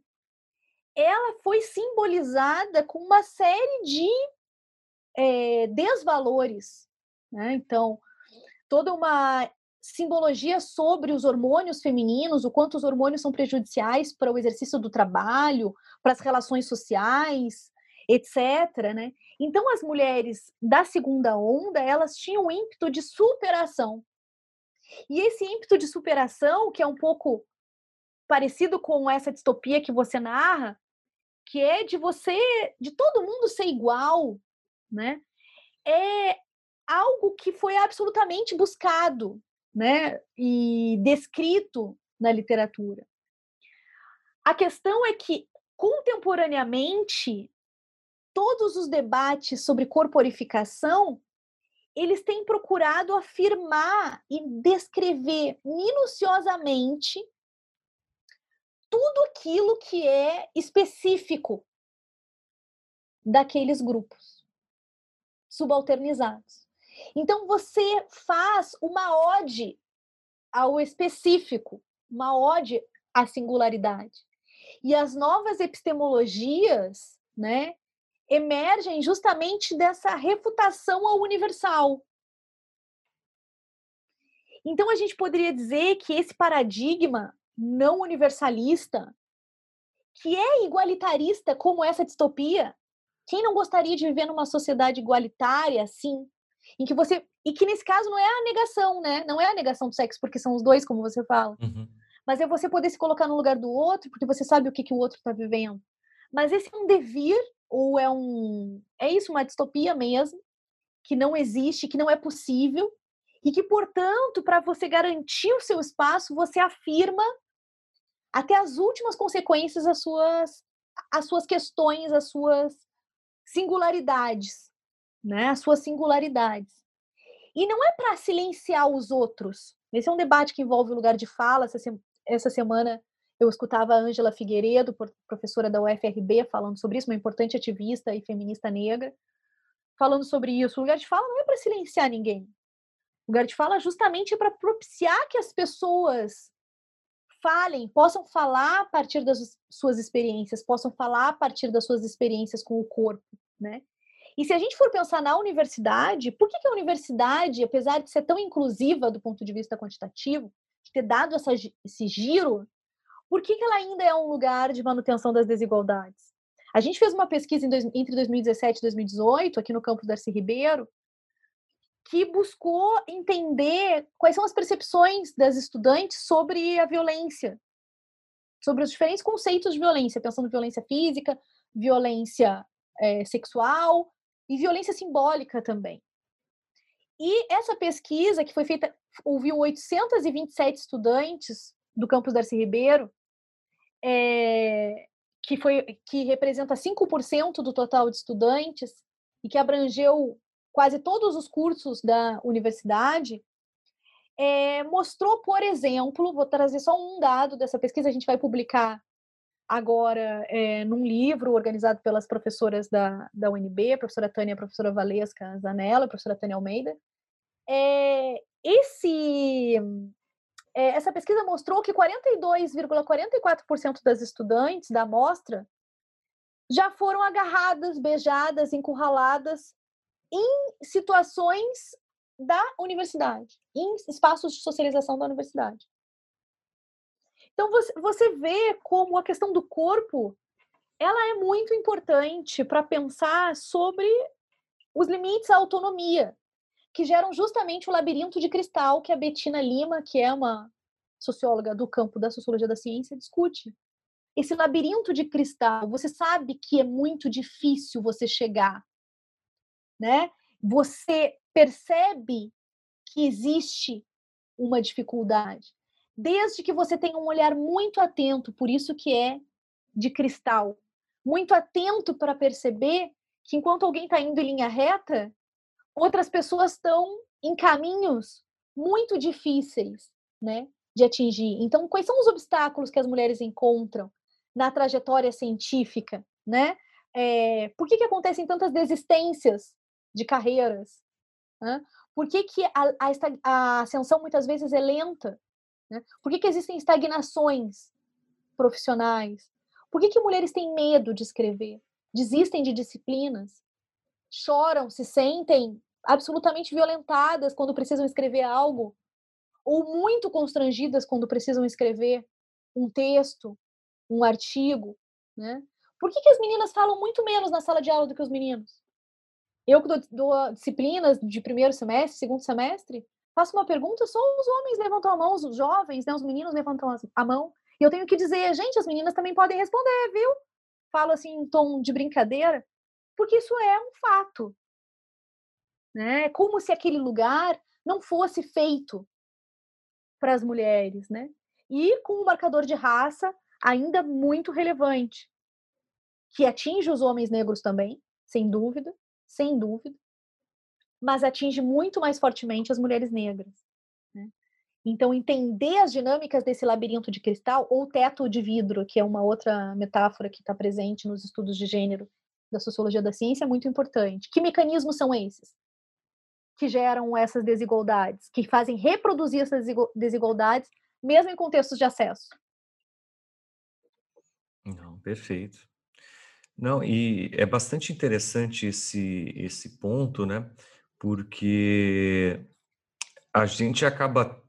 ela foi simbolizada com uma série de é, desvalores. Né? Então, toda uma simbologia sobre os hormônios femininos, o quanto os hormônios são prejudiciais para o exercício do trabalho, para as relações sociais, etc. Né? Então, as mulheres da segunda onda, elas tinham um ímpeto de superação. E esse ímpeto de superação, que é um pouco parecido com essa distopia que você narra, que é de você, de todo mundo ser igual, né? É algo que foi absolutamente buscado, né? E descrito na literatura. A questão é que contemporaneamente todos os debates sobre corporificação eles têm procurado afirmar e descrever minuciosamente tudo aquilo que é específico daqueles grupos subalternizados. Então você faz uma ode ao específico, uma ode à singularidade. E as novas epistemologias, né, emergem justamente dessa refutação ao universal. Então a gente poderia dizer que esse paradigma não universalista, que é igualitarista como essa distopia, quem não gostaria de viver numa sociedade igualitária assim, em que você e que nesse caso não é a negação, né? Não é a negação do sexo, porque são os dois, como você fala. Uhum. Mas é você poder se colocar no lugar do outro, porque você sabe o que, que o outro está vivendo. Mas esse é um devir ou é um é isso uma distopia mesmo que não existe, que não é possível e que, portanto, para você garantir o seu espaço, você afirma até as últimas consequências as suas as suas questões, as suas singularidades, né? As suas singularidades. E não é para silenciar os outros. Esse é um debate que envolve o lugar de fala. Essa, essa semana eu escutava a Ângela Figueiredo, professora da UFRB, falando sobre isso, uma importante ativista e feminista negra, falando sobre isso. O lugar de fala não é para silenciar ninguém. O lugar de fala justamente é para propiciar que as pessoas falem, possam falar a partir das suas experiências, possam falar a partir das suas experiências com o corpo, né? E se a gente for pensar na universidade, por que, que a universidade, apesar de ser tão inclusiva do ponto de vista quantitativo, de ter dado essa, esse giro, por que, que ela ainda é um lugar de manutenção das desigualdades? A gente fez uma pesquisa dois, entre 2017 e 2018, aqui no campus Darcy Ribeiro, que buscou entender quais são as percepções das estudantes sobre a violência, sobre os diferentes conceitos de violência, pensando violência física, violência é, sexual e violência simbólica também. E essa pesquisa, que foi feita, ouviu 827 estudantes do campus Darcy Ribeiro, é, que, foi, que representa 5% do total de estudantes e que abrangeu quase todos os cursos da universidade, é, mostrou, por exemplo, vou trazer só um dado dessa pesquisa, a gente vai publicar agora é, num livro organizado pelas professoras da, da UNB, a professora Tânia, a professora Valesca Zanella, a professora Tânia Almeida. É, esse, é, essa pesquisa mostrou que 42,44% das estudantes da amostra já foram agarradas, beijadas, encurraladas em situações da universidade, em espaços de socialização da universidade. Então você, você vê como a questão do corpo ela é muito importante para pensar sobre os limites à autonomia, que geram justamente o labirinto de cristal que a Bettina Lima, que é uma socióloga do campo da sociologia da ciência, discute. Esse labirinto de cristal, você sabe que é muito difícil você chegar, né? Você percebe que existe uma dificuldade desde que você tenha um olhar muito atento, por isso que é de cristal, muito atento para perceber que enquanto alguém está indo em linha reta, outras pessoas estão em caminhos muito difíceis, né, de atingir. Então, quais são os obstáculos que as mulheres encontram na trajetória científica, né? É, por que, que acontecem tantas desistências de carreiras? Né? Por que, que a, a, a ascensão muitas vezes é lenta? Né? Por que, que existem estagnações profissionais? Por que, que mulheres têm medo de escrever? Desistem de disciplinas? Choram, se sentem absolutamente violentadas quando precisam escrever algo? Ou muito constrangidas quando precisam escrever um texto, um artigo? Né? Por que, que as meninas falam muito menos na sala de aula do que os meninos? Eu que dou, dou disciplinas de primeiro semestre, segundo semestre, faço uma pergunta, só os homens levantam a mão, os jovens, né, os meninos levantam a mão. E eu tenho que dizer, gente, as meninas também podem responder, viu? Falo assim em tom de brincadeira, porque isso é um fato. Né? É como se aquele lugar não fosse feito para as mulheres, né? E com um marcador de raça ainda muito relevante, que atinge os homens negros também, sem dúvida, sem dúvida, mas atinge muito mais fortemente as mulheres negras. Né? Então, entender as dinâmicas desse labirinto de cristal ou teto de vidro, que é uma outra metáfora que está presente nos estudos de gênero da sociologia da ciência, é muito importante. Que mecanismos são esses que geram essas desigualdades, que fazem reproduzir essas desigualdades, mesmo em contextos de acesso? Não, perfeito. Não, e é bastante interessante esse, esse ponto, né? Porque a gente acaba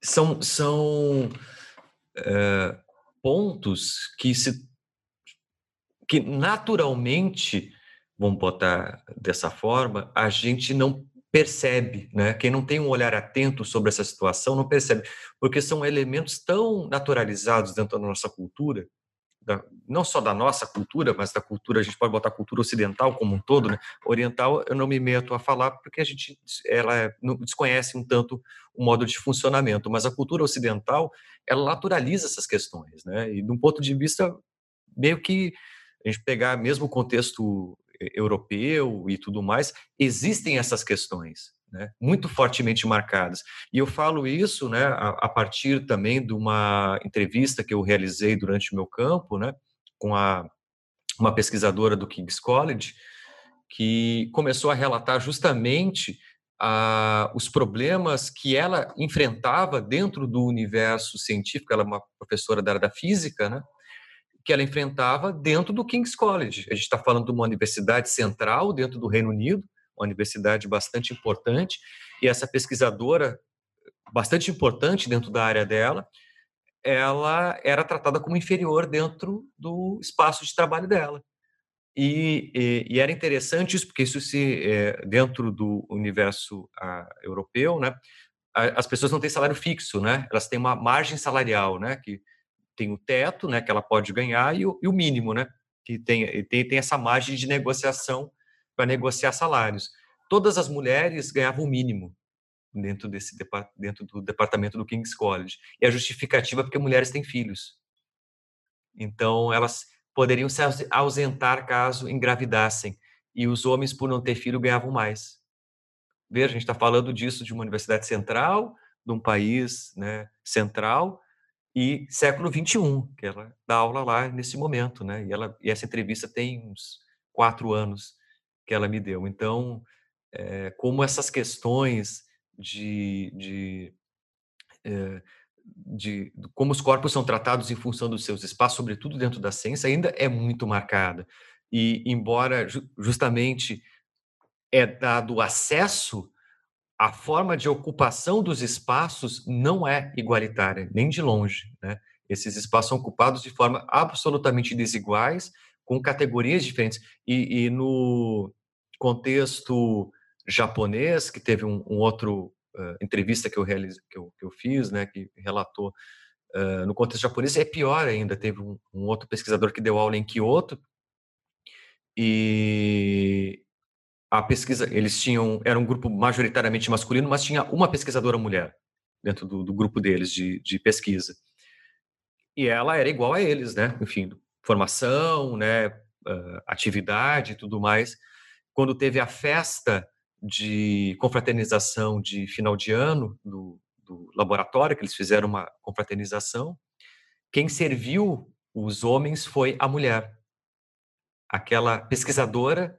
são, são é, pontos que se que naturalmente, vamos botar dessa forma, a gente não percebe, né? Quem não tem um olhar atento sobre essa situação não percebe, porque são elementos tão naturalizados dentro da nossa cultura, da, não só da nossa cultura, mas da cultura, a gente pode botar cultura ocidental como um todo, né? Oriental, eu não me meto a falar porque a gente ela não, desconhece um tanto o modo de funcionamento, mas a cultura ocidental, ela naturaliza essas questões, né? E de um ponto de vista meio que a gente pegar mesmo o contexto europeu e tudo mais, existem essas questões, né, muito fortemente marcadas. E eu falo isso, né, a, a, partir também de uma entrevista que eu realizei durante o meu campo, né, com a, uma pesquisadora do King's College, que começou a relatar justamente a, os problemas que ela enfrentava dentro do universo científico. Ela é uma professora da área da física, né, que ela enfrentava dentro do King's College. A gente está falando de uma universidade central dentro do Reino Unido, universidade bastante importante, e essa pesquisadora, bastante importante dentro da área dela, ela era tratada como inferior dentro do espaço de trabalho dela. E, e, e era interessante isso, porque isso se é, dentro do universo a, europeu, né, as pessoas não têm salário fixo, né? Elas têm uma margem salarial, né? Que tem o teto, né, que ela pode ganhar, e o, e o mínimo, né, que tem, tem, tem essa margem de negociação para negociar salários. Todas as mulheres ganhavam o mínimo dentro, desse, dentro do departamento do King's College. E a justificativa é porque mulheres têm filhos. Então, elas poderiam se ausentar caso engravidassem. E os homens, por não ter filho, ganhavam mais. Veja, a gente está falando disso de uma universidade central, de um país né, central, e século 21, que ela dá aula lá nesse momento, né? E, ela, e essa entrevista tem uns quatro anos que ela me deu. Então, é, como essas questões de, de, é, de, como os corpos são tratados em função dos seus espaços, sobretudo dentro da ciência, ainda é muito marcada. E embora justamente é dado acesso a forma de ocupação dos espaços não é igualitária, nem de longe. Né? Esses espaços são ocupados de forma absolutamente desiguais, com categorias diferentes. E, e no contexto japonês, que teve um, um outro uh, entrevista que eu, realize, que eu, que eu fiz, né, que relatou, uh, no contexto japonês é pior ainda. Teve um, um outro pesquisador que deu aula em Kyoto, e a pesquisa, eles tinham, era um grupo majoritariamente masculino, mas tinha uma pesquisadora mulher dentro do, do grupo deles de, de, pesquisa. E ela era igual a eles, né? Enfim, formação, né? Atividade e tudo mais. Quando teve a festa de confraternização de final de ano do, do laboratório, que eles fizeram uma confraternização, quem serviu os homens foi a mulher. Aquela pesquisadora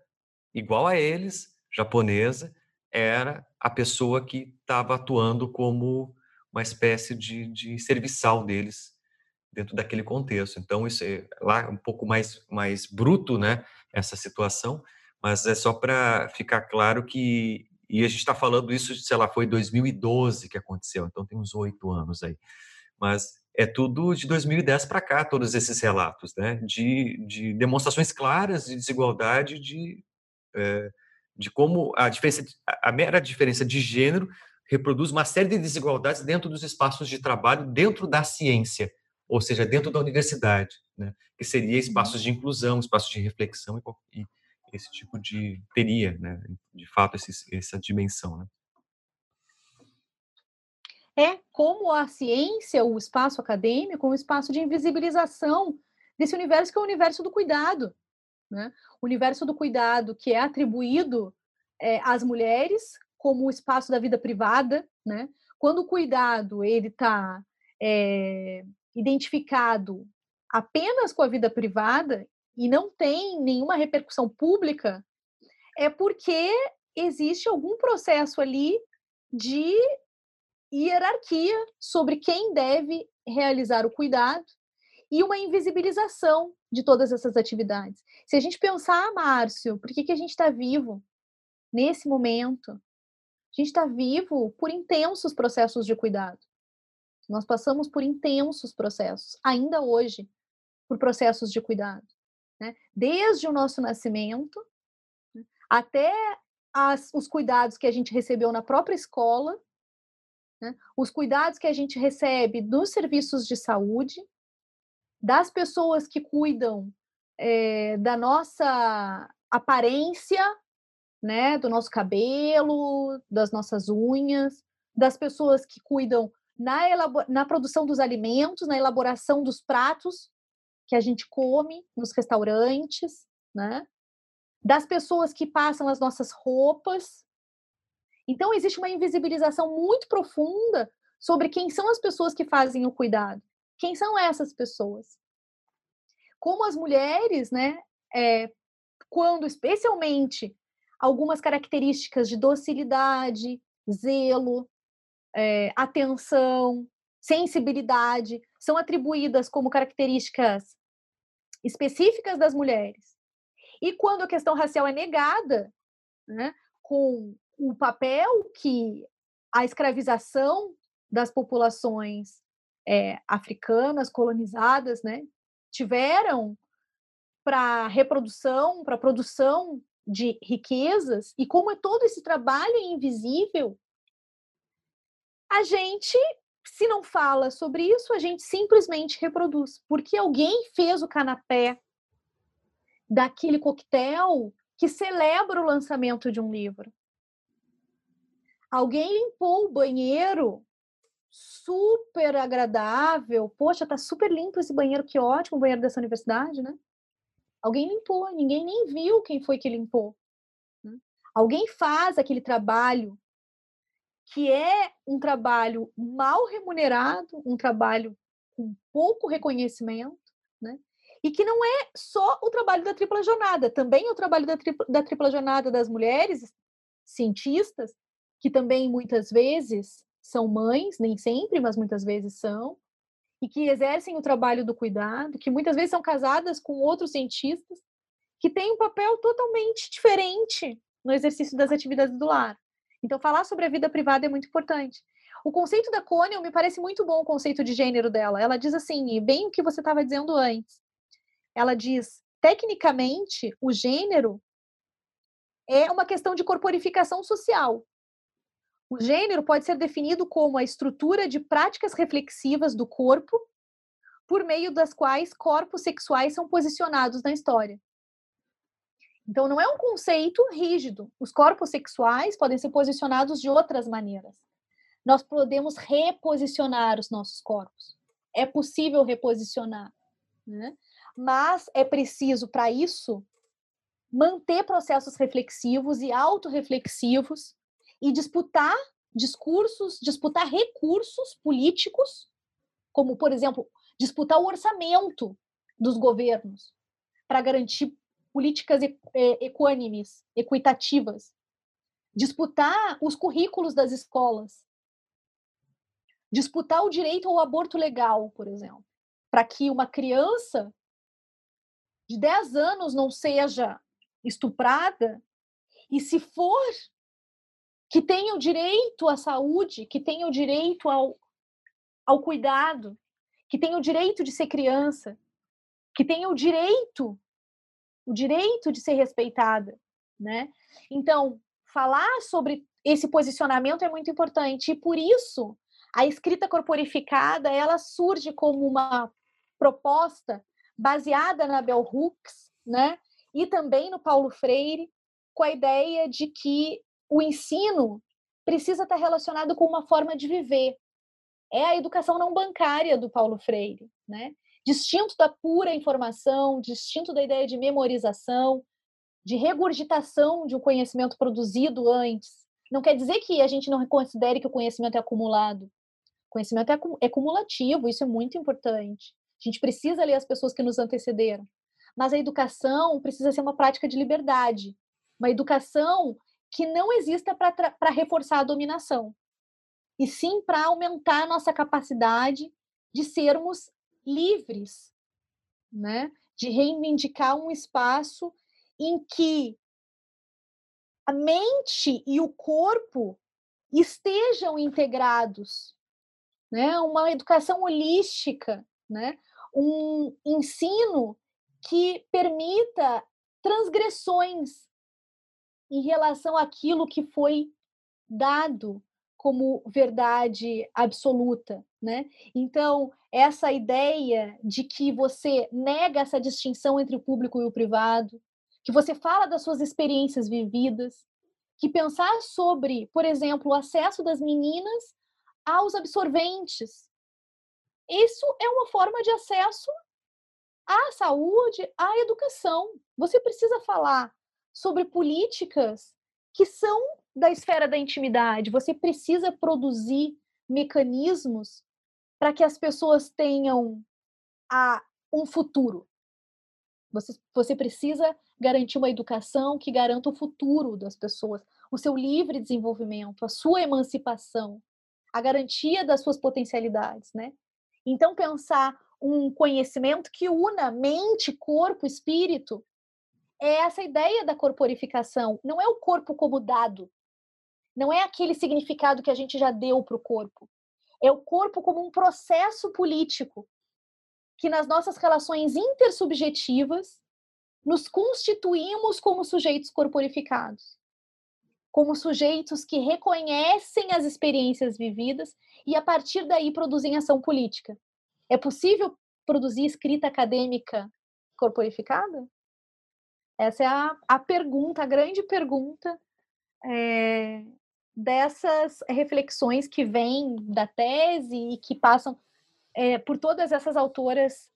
igual a eles, japonesa, era a pessoa que estava atuando como uma espécie de, de serviçal deles dentro daquele contexto. Então, isso é lá um pouco mais, mais bruto, né, essa situação, mas é só para ficar claro que, e a gente está falando isso, sei lá, foi 2012 que aconteceu, então tem uns oito anos aí, mas é tudo de 2010 para cá, todos esses relatos, né, de, de demonstrações claras de desigualdade de é, de como a diferença, a mera diferença de gênero reproduz uma série de desigualdades dentro dos espaços de trabalho, dentro da ciência, ou seja, dentro da universidade, né? que seria uhum. espaços de inclusão, espaços de reflexão e, e esse tipo de teria, né? de fato, esse, essa dimensão. Né? É como a ciência, o espaço acadêmico, um espaço de invisibilização desse universo que é o universo do cuidado, né? O universo do cuidado que é atribuído é, às mulheres como o espaço da vida privada, né? Quando o cuidado ele está é, identificado apenas com a vida privada e não tem nenhuma repercussão pública, é porque existe algum processo ali de hierarquia sobre quem deve realizar o cuidado e uma invisibilização de todas essas atividades. Se a gente pensar, Márcio, por que, que a gente está vivo nesse momento? A gente está vivo por intensos processos de cuidado. Nós passamos por intensos processos, ainda hoje, por processos de cuidado. Né? Desde o nosso nascimento né? até as, os cuidados que a gente recebeu na própria escola, né? os cuidados que a gente recebe dos serviços de saúde, das pessoas que cuidam é, da nossa aparência, né, do nosso cabelo, das nossas unhas, das pessoas que cuidam na, na produção dos alimentos, na elaboração dos pratos que a gente come nos restaurantes, né? Das pessoas que passam as nossas roupas. Então existe uma invisibilização muito profunda sobre quem são as pessoas que fazem o cuidado. Quem são essas pessoas? Como as mulheres, né? É, quando especialmente algumas características de docilidade, zelo, é, atenção, sensibilidade são atribuídas como características específicas das mulheres. E quando a questão racial é negada, né, com o papel que a escravização das populações é, africanas colonizadas né, tiveram para reprodução, para produção de riquezas e como é todo esse trabalho invisível, a gente, se não fala sobre isso, a gente simplesmente reproduz, porque alguém fez o canapé daquele coquetel que celebra o lançamento de um livro. Alguém limpou o banheiro super agradável. Poxa, tá super limpo esse banheiro, que ótimo o banheiro dessa universidade, né? Alguém limpou, ninguém nem viu quem foi que limpou. Né? Alguém faz aquele trabalho que é um trabalho mal remunerado, um trabalho com pouco reconhecimento, né? E que não é só o trabalho da tripla jornada, também é o trabalho da tripla, da tripla jornada das mulheres cientistas, que também muitas vezes são mães, nem sempre, mas muitas vezes são, e que exercem o trabalho do cuidado, que muitas vezes são casadas com outros cientistas, que têm um papel totalmente diferente no exercício das atividades do lar. Então, falar sobre a vida privada é muito importante. O conceito da Conel me parece muito bom o conceito de gênero dela. Ela diz assim, bem o que você estava dizendo antes. Ela diz, tecnicamente, o gênero é uma questão de corporificação social. O gênero pode ser definido como a estrutura de práticas reflexivas do corpo, por meio das quais corpos sexuais são posicionados na história. Então, não é um conceito rígido. Os corpos sexuais podem ser posicionados de outras maneiras. Nós podemos reposicionar os nossos corpos. É possível reposicionar. Né? Mas é preciso, para isso, manter processos reflexivos e autorreflexivos e disputar discursos, disputar recursos políticos, como, por exemplo, disputar o orçamento dos governos para garantir políticas equânimes, equitativas, disputar os currículos das escolas, disputar o direito ao aborto legal, por exemplo, para que uma criança de 10 anos não seja estuprada e se for que tenha o direito à saúde, que tenha o direito ao, ao cuidado, que tenha o direito de ser criança, que tenha o direito, o direito de ser respeitada, né? Então, falar sobre esse posicionamento é muito importante e por isso a escrita corporificada ela surge como uma proposta baseada na Bell Hooks, né? E também no Paulo Freire, com a ideia de que o ensino precisa estar relacionado com uma forma de viver. É a educação não bancária do Paulo Freire, né? Distinto da pura informação, distinto da ideia de memorização, de regurgitação de um conhecimento produzido antes. Não quer dizer que a gente não considere que o conhecimento é acumulado. O conhecimento é, é cumulativo, isso é muito importante. A gente precisa ler as pessoas que nos antecederam. Mas a educação precisa ser uma prática de liberdade, uma educação que não exista para reforçar a dominação, e sim para aumentar a nossa capacidade de sermos livres, né? de reivindicar um espaço em que a mente e o corpo estejam integrados né? uma educação holística, né? um ensino que permita transgressões em relação àquilo que foi dado como verdade absoluta, né? Então, essa ideia de que você nega essa distinção entre o público e o privado, que você fala das suas experiências vividas, que pensar sobre, por exemplo, o acesso das meninas aos absorventes. Isso é uma forma de acesso à saúde, à educação. Você precisa falar sobre políticas que são da esfera da intimidade. Você precisa produzir mecanismos para que as pessoas tenham a, um futuro. Você, você precisa garantir uma educação que garanta o futuro das pessoas, o seu livre desenvolvimento, a sua emancipação, a garantia das suas potencialidades, né? Então pensar um conhecimento que una mente, corpo, espírito é essa ideia da corporificação. Não é o corpo como dado, não é aquele significado que a gente já deu para o corpo. É o corpo como um processo político que nas nossas relações intersubjetivas nos constituímos como sujeitos corporificados, como sujeitos que reconhecem as experiências vividas e a partir daí produzem ação política. É possível produzir escrita acadêmica corporificada? Essa é a, a pergunta, a grande pergunta é, dessas reflexões que vêm da tese e que passam é, por todas essas autoras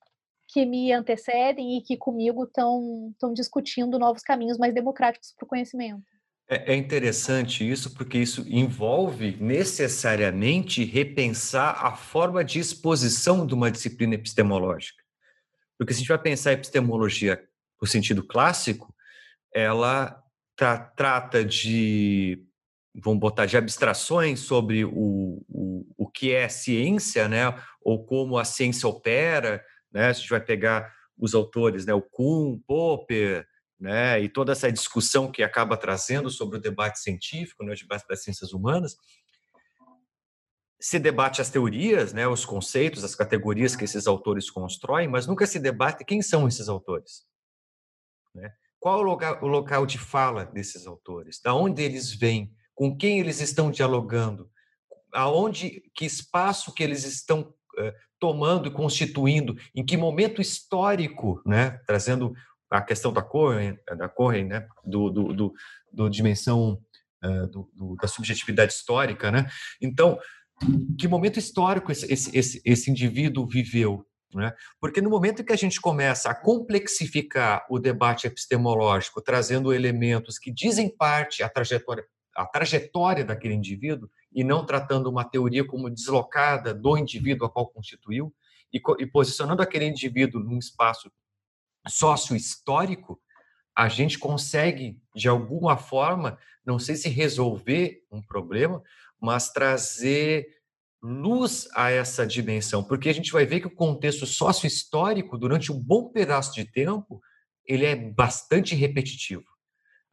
que me antecedem e que comigo estão discutindo novos caminhos mais democráticos para o conhecimento. É, é interessante isso, porque isso envolve necessariamente repensar a forma de exposição de uma disciplina epistemológica. Porque se a gente vai pensar a epistemologia no sentido clássico, ela tra trata de vamos botar de abstrações sobre o, o, o que é ciência, né, ou como a ciência opera, né, a gente vai pegar os autores, né, o Kuhn, Popper, né, e toda essa discussão que acaba trazendo sobre o debate científico, né, o debate das ciências humanas, se debate as teorias, né, os conceitos, as categorias que esses autores constroem, mas nunca se debate quem são esses autores. Né? Qual o local, o local de fala desses autores? Da onde eles vêm? Com quem eles estão dialogando, aonde, que espaço que eles estão uh, tomando e constituindo, em que momento histórico, né, trazendo a questão da Cohen, da Cohen, né, do, do, do, do dimensão uh, do, do, da subjetividade histórica, né? Então, que momento histórico esse, esse, esse, esse indivíduo viveu? Né? Porque no momento que a gente começa a complexificar o debate epistemológico, trazendo elementos que dizem parte a trajetória a trajetória daquele indivíduo e não tratando uma teoria como deslocada do indivíduo a qual constituiu e, e posicionando aquele indivíduo num espaço sócio-histórico, a gente consegue, de alguma forma, não sei se resolver um problema, mas trazer luz a essa dimensão, porque a gente vai ver que o contexto sócio-histórico, durante um bom pedaço de tempo, ele é bastante repetitivo.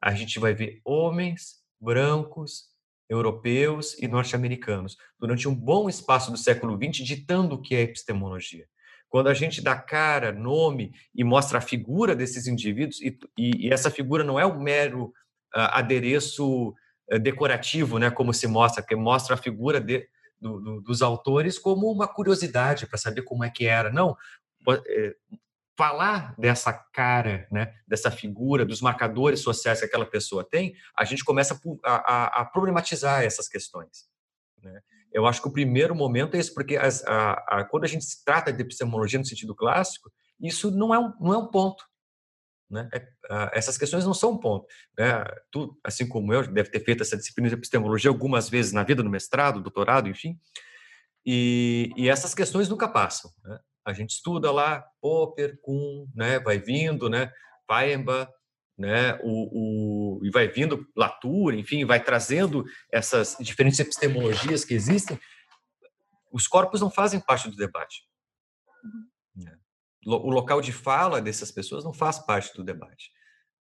A gente vai ver homens, brancos, europeus e norte-americanos, durante um bom espaço do século XX, ditando o que é epistemologia. Quando a gente dá cara, nome e mostra a figura desses indivíduos, e, e, e essa figura não é um mero uh, adereço uh, decorativo, né, como se mostra, que mostra a figura de, do, do, dos autores como uma curiosidade para saber como é que era. Não, eh, falar dessa cara, né, dessa figura, dos marcadores sociais que aquela pessoa tem, a gente começa a, a, a problematizar essas questões. Né? Eu acho que o primeiro momento é esse, porque as, a, quando a gente se trata de epistemologia no sentido clássico, isso não é um, não é um ponto. Né? É, essas questões não são um ponto. Né? Tu, assim como eu, deve ter feito essa disciplina de epistemologia algumas vezes na vida, no mestrado, doutorado, enfim, e, e essas questões nunca passam. Né? A gente estuda lá Popper, Kuhn, né, vai vindo, né, Feigenbach, né, o, o, e vai vindo Latour, enfim, vai trazendo essas diferentes epistemologias que existem, os corpos não fazem parte do debate. Uhum. Né. O local de fala dessas pessoas não faz parte do debate.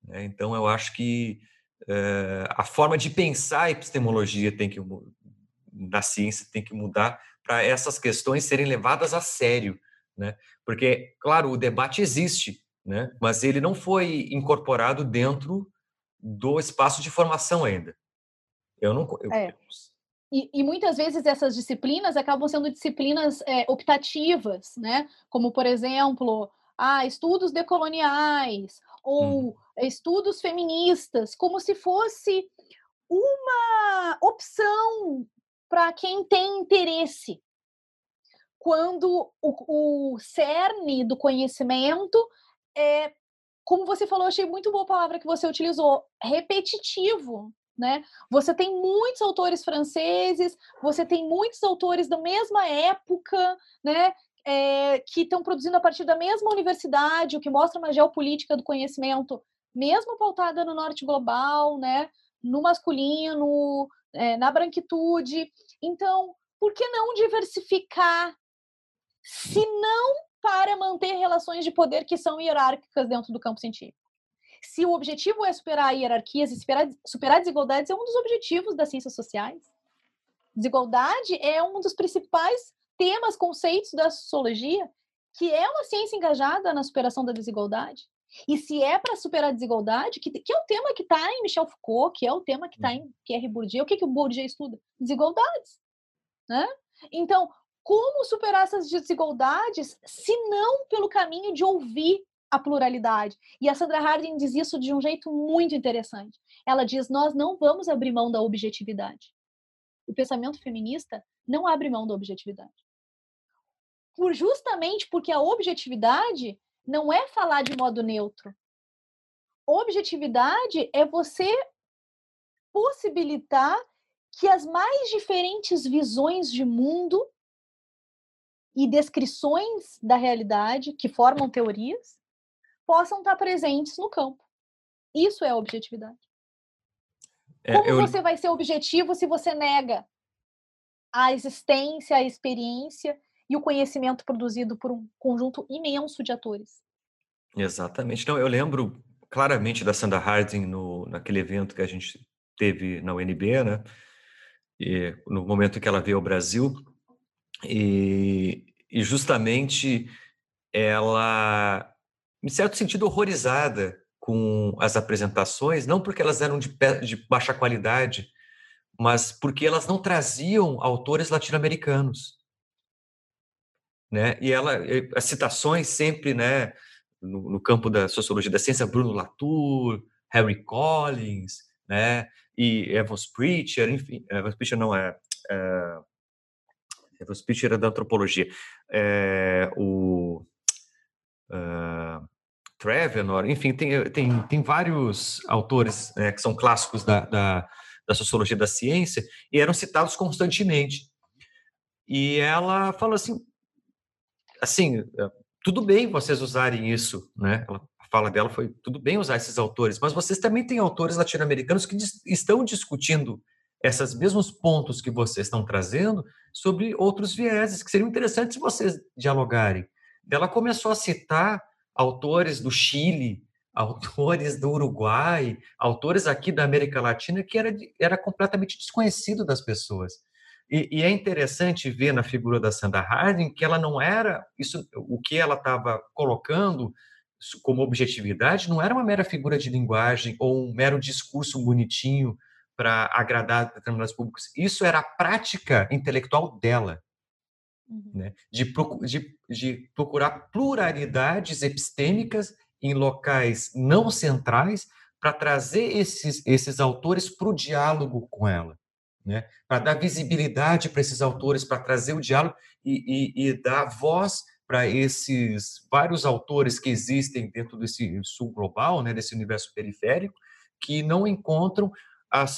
Né. Então, eu acho que é, a forma de pensar a epistemologia tem que na ciência tem que mudar para essas questões serem levadas a sério, né? Porque, claro, o debate existe, né? Mas ele não foi incorporado dentro do espaço de formação ainda. Eu não. Eu, é. E, e, muitas vezes essas disciplinas acabam sendo disciplinas é, optativas, né? Como, por exemplo, ah, estudos decoloniais ou hum. estudos feministas, como se fosse uma opção para quem tem interesse. Quando o, o cerne do conhecimento é, como você falou, achei muito boa a palavra que você utilizou, repetitivo. Né? Você tem muitos autores franceses, você tem muitos autores da mesma época, né? É, que estão produzindo a partir da mesma universidade, o que mostra uma geopolítica do conhecimento, mesmo pautada no norte global, né? no masculino, é, na branquitude. Então, por que não diversificar, se não para manter relações de poder que são hierárquicas dentro do campo científico? Se o objetivo é superar hierarquias e superar, superar desigualdades, é um dos objetivos das ciências sociais. Desigualdade é um dos principais temas, conceitos da sociologia, que é uma ciência engajada na superação da desigualdade. E se é para superar a desigualdade, que, que, é o tema que está em Michel Foucault, que é o tema que está em Pierre Bourdieu, o que, que o Bourdieu estuda? Desigualdades. Né? Então, como superar essas desigualdades se não pelo caminho de ouvir a pluralidade? E a Sandra Harding diz isso de um jeito muito interessante. Ela diz: nós não vamos abrir mão da objetividade. O pensamento feminista não abre mão da objetividade. Por justamente porque a objetividade não é falar de modo neutro. Objetividade é você possibilitar que as mais diferentes visões de mundo e descrições da realidade que formam teorias possam estar presentes no campo. Isso é a objetividade. É, Como eu... você vai ser objetivo se você nega a existência, a experiência e o conhecimento produzido por um conjunto imenso de atores. Exatamente. Então, eu lembro claramente da Sandra Harding no, naquele evento que a gente teve na UNB, né? E, no momento em que ela veio ao Brasil. E, e justamente ela, em certo sentido, horrorizada com as apresentações, não porque elas eram de, de baixa qualidade, mas porque elas não traziam autores latino-americanos né? E ela, as citações sempre, né, no, no, campo da sociologia da ciência, Bruno Latour, Harry Collins, né, e Evans Pritchard, enfim, Evans Pritchard não é, é Evans Pritchard era da antropologia, é, o uh, Trevenor, enfim, tem, tem, tem vários autores né, que são clássicos da, da, da sociologia da ciência e eram citados constantemente. E ela falou assim, assim, eh, tudo bem vocês usarem isso, né? a fala dela foi tudo bem usar esses autores, mas vocês também têm autores latino-americanos que estão discutindo esses mesmos pontos que vocês estão trazendo sobre outros vieses que seriam interessantes vocês dialogarem. Ela começou a citar autores do Chile, autores do Uruguai, autores aqui da América Latina que era, era completamente desconhecido das pessoas. E, e, é interessante ver na figura da Sandra Harding que ela não era isso, o que ela estava colocando como objetividade não era uma mera figura de linguagem ou um mero discurso bonitinho para agradar determinados públicos. Isso era a prática intelectual dela, uhum. né? de, de, de procurar pluralidades epistêmicas em locais não centrais para trazer esses, esses autores para o diálogo com ela né? para dar visibilidade para esses autores, para trazer o diálogo e, e, e dar voz para esses vários autores que existem dentro desse sul global, né, desse universo periférico, que não encontram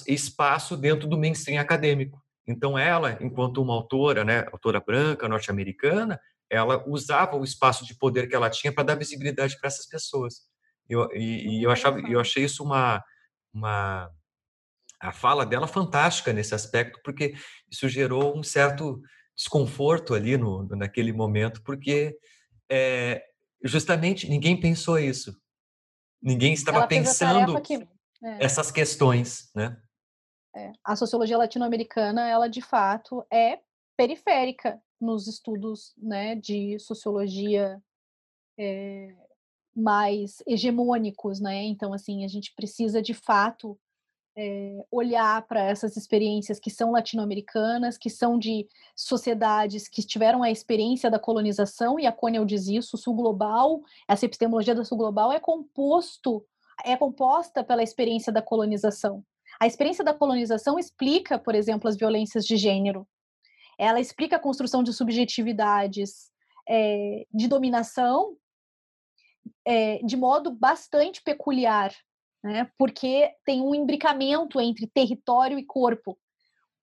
espaço dentro do mainstream acadêmico. Então, ela, enquanto uma autora, né, autora branca, norte-americana, ela usava o espaço de poder que ela tinha para dar visibilidade para essas pessoas. Eu, e, e eu, achava, eu achei isso uma, uma a fala dela fantástica nesse aspecto, porque isso gerou um certo desconforto ali no, naquele momento, porque é, justamente ninguém pensou isso. Ninguém estava pensando que, é. essas questões, né? É, a sociologia latino-americana, ela de fato é periférica nos estudos né, de sociologia é, mais hegemônicos, né? Então, assim, a gente precisa de fato é, olhar para essas experiências que são latino-americanas, que são de sociedades que tiveram a experiência da colonização, e a Coniel diz isso, o sul global, essa epistemologia do sul global é composto, é composta pela experiência da colonização. A experiência da colonização explica, por exemplo, as violências de gênero. Ela explica a construção de subjetividades é, de dominação é, de modo bastante peculiar, né? porque tem um imbricamento entre território e corpo.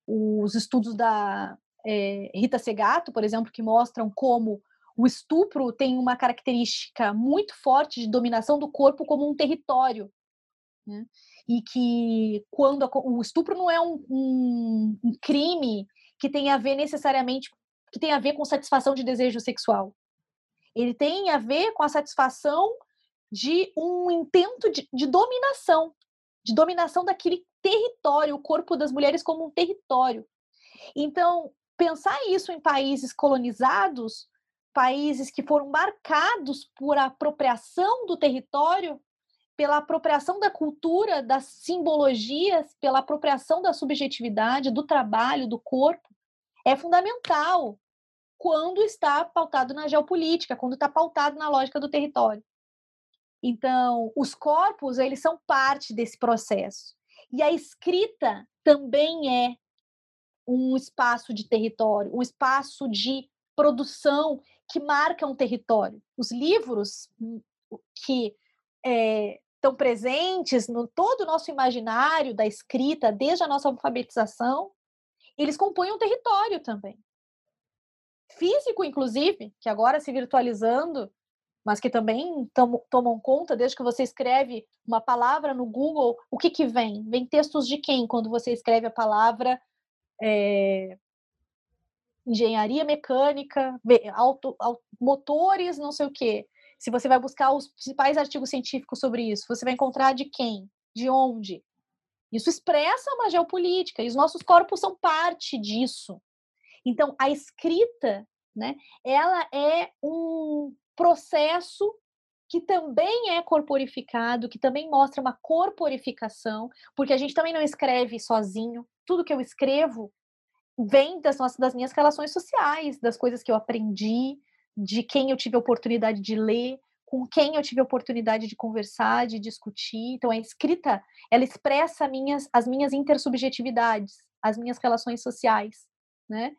Os estudos da é, Rita Segato, por exemplo, que mostram como o estupro tem uma característica muito forte de dominação do corpo como um território. Né? E que quando a, o estupro não é um, um, um crime que tem a ver necessariamente que tem a ver com satisfação de desejo sexual. Ele tem a ver com a satisfação de um intento de, de dominação, de dominação daquele território, o corpo das mulheres como um território. Então, pensar isso em países colonizados, países que foram marcados por apropriação do território, pela apropriação da cultura, das simbologias, pela apropriação da subjetividade, do trabalho, do corpo, é fundamental quando está pautado na geopolítica, quando está pautado na lógica do território. Então, os corpos, eles são parte desse processo. E a escrita também é um espaço de território, um espaço de produção que marca um território. Os livros hum, que é, estão presentes no todo o nosso imaginário da escrita, desde a nossa alfabetização, eles compõem um território também. Físico, inclusive, que agora se virtualizando, mas que também tom, tomam conta, desde que você escreve uma palavra no Google, o que, que vem? Vem textos de quem quando você escreve a palavra é, engenharia mecânica, auto, auto, motores, não sei o quê. Se você vai buscar os principais artigos científicos sobre isso, você vai encontrar de quem? De onde? Isso expressa uma geopolítica, e os nossos corpos são parte disso. Então, a escrita, né, ela é um processo que também é corporificado, que também mostra uma corporificação, porque a gente também não escreve sozinho. Tudo que eu escrevo vem das nossas das minhas relações sociais, das coisas que eu aprendi, de quem eu tive a oportunidade de ler, com quem eu tive a oportunidade de conversar, de discutir. Então a escrita, ela expressa minhas, as minhas intersubjetividades, as minhas relações sociais, né?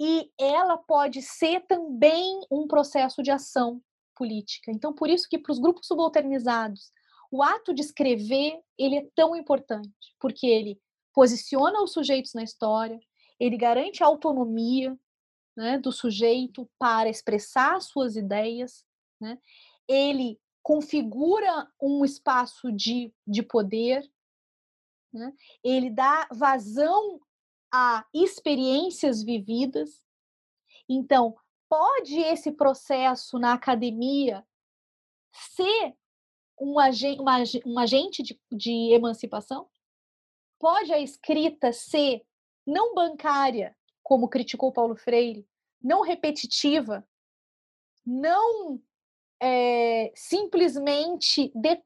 e ela pode ser também um processo de ação política. Então, por isso que para os grupos subalternizados, o ato de escrever ele é tão importante, porque ele posiciona os sujeitos na história, ele garante a autonomia né, do sujeito para expressar suas ideias, né? ele configura um espaço de, de poder, né? ele dá vazão a experiências vividas. Então, pode esse processo na academia ser um agente, um agente de, de emancipação? Pode a escrita ser não bancária, como criticou Paulo Freire, não repetitiva, não é, simplesmente de,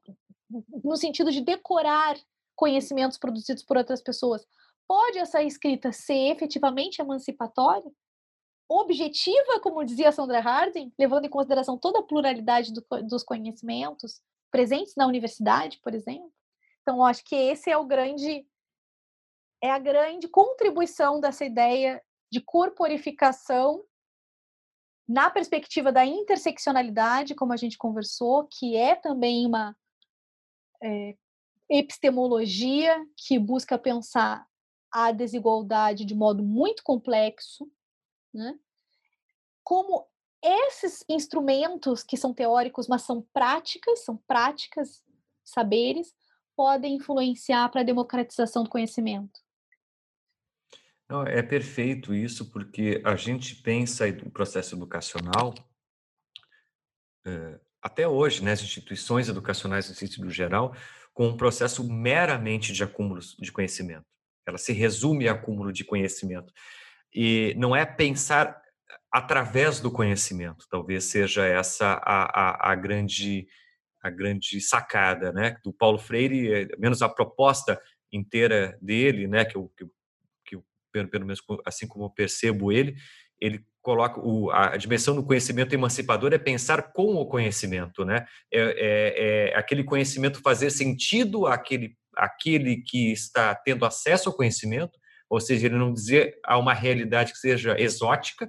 no sentido de decorar conhecimentos produzidos por outras pessoas, Pode essa escrita ser efetivamente emancipatória? Objetiva, como dizia Sandra Harding, levando em consideração toda a pluralidade do, dos conhecimentos presentes na universidade, por exemplo? Então, acho que esse é o grande é a grande contribuição dessa ideia de corporificação na perspectiva da interseccionalidade, como a gente conversou, que é também uma é, epistemologia que busca pensar a desigualdade de modo muito complexo, né? como esses instrumentos que são teóricos, mas são práticas, são práticas, saberes, podem influenciar para a democratização do conhecimento. Não, é perfeito isso, porque a gente pensa o processo educacional, eh, até hoje, né, as instituições educacionais no sentido geral, com um processo meramente de acúmulo de conhecimento. ela se resume a acúmulo de conhecimento. E não é pensar através do conhecimento, talvez seja essa a, a, a grande a grande sacada, né, do Paulo Freire, é, menos a proposta inteira dele, né, que eu, que eu pelo, pelo menos assim como eu percebo ele, ele coloca o, a dimensão do conhecimento emancipador é pensar com o conhecimento, né, é, é, é aquele conhecimento fazer sentido àquele, àquele que está tendo acesso ao conhecimento, ou seja, ele não dizer a uma realidade que seja exótica,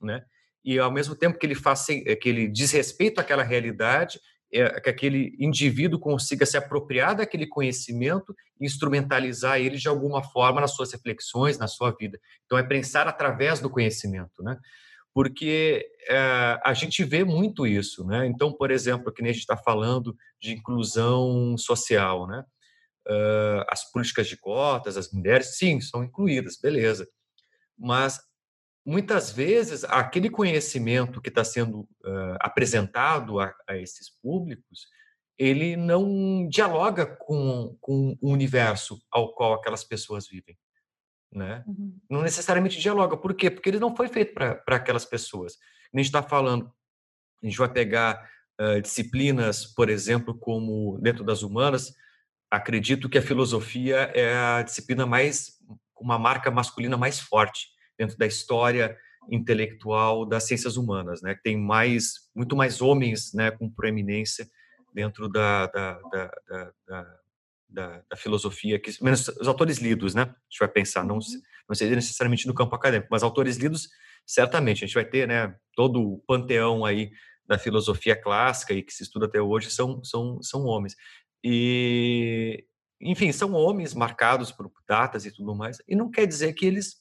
né, e ao mesmo tempo que ele faz que ele diz respeito àquela realidade é, que aquele indivíduo consiga se apropriar daquele conhecimento e instrumentalizar ele de alguma forma nas suas reflexões, na sua vida. Então, é pensar através do conhecimento, né? Porque é, a gente vê muito isso, né? Então, por exemplo, que nem a gente está falando de inclusão social, né? Uh, as políticas de cotas, as mulheres, sim, são incluídas, beleza. Mas muitas vezes aquele conhecimento que está sendo uh, apresentado a, a, esses públicos ele não dialoga com, com o universo ao qual aquelas pessoas vivem né? Uhum. não necessariamente dialoga. Por quê? Porque ele não foi feito para aquelas pessoas. A gente está falando a gente vai pegar uh, disciplinas por exemplo como dentro das humanas. Acredito que a filosofia é a disciplina mais uma marca masculina mais forte dentro da história intelectual das ciências humanas, né? Tem mais, muito mais homens, né, com proeminência dentro da, da, da, da, filosofia, que menos os autores lidos, né? A gente vai pensar, não, uhum. não seria necessariamente no campo acadêmico, mas autores lidos, certamente. A gente vai ter, né, todo o panteão aí da filosofia clássica e que se estuda até hoje são, são, são homens. E, enfim, são homens marcados por datas e tudo mais, e não quer dizer que eles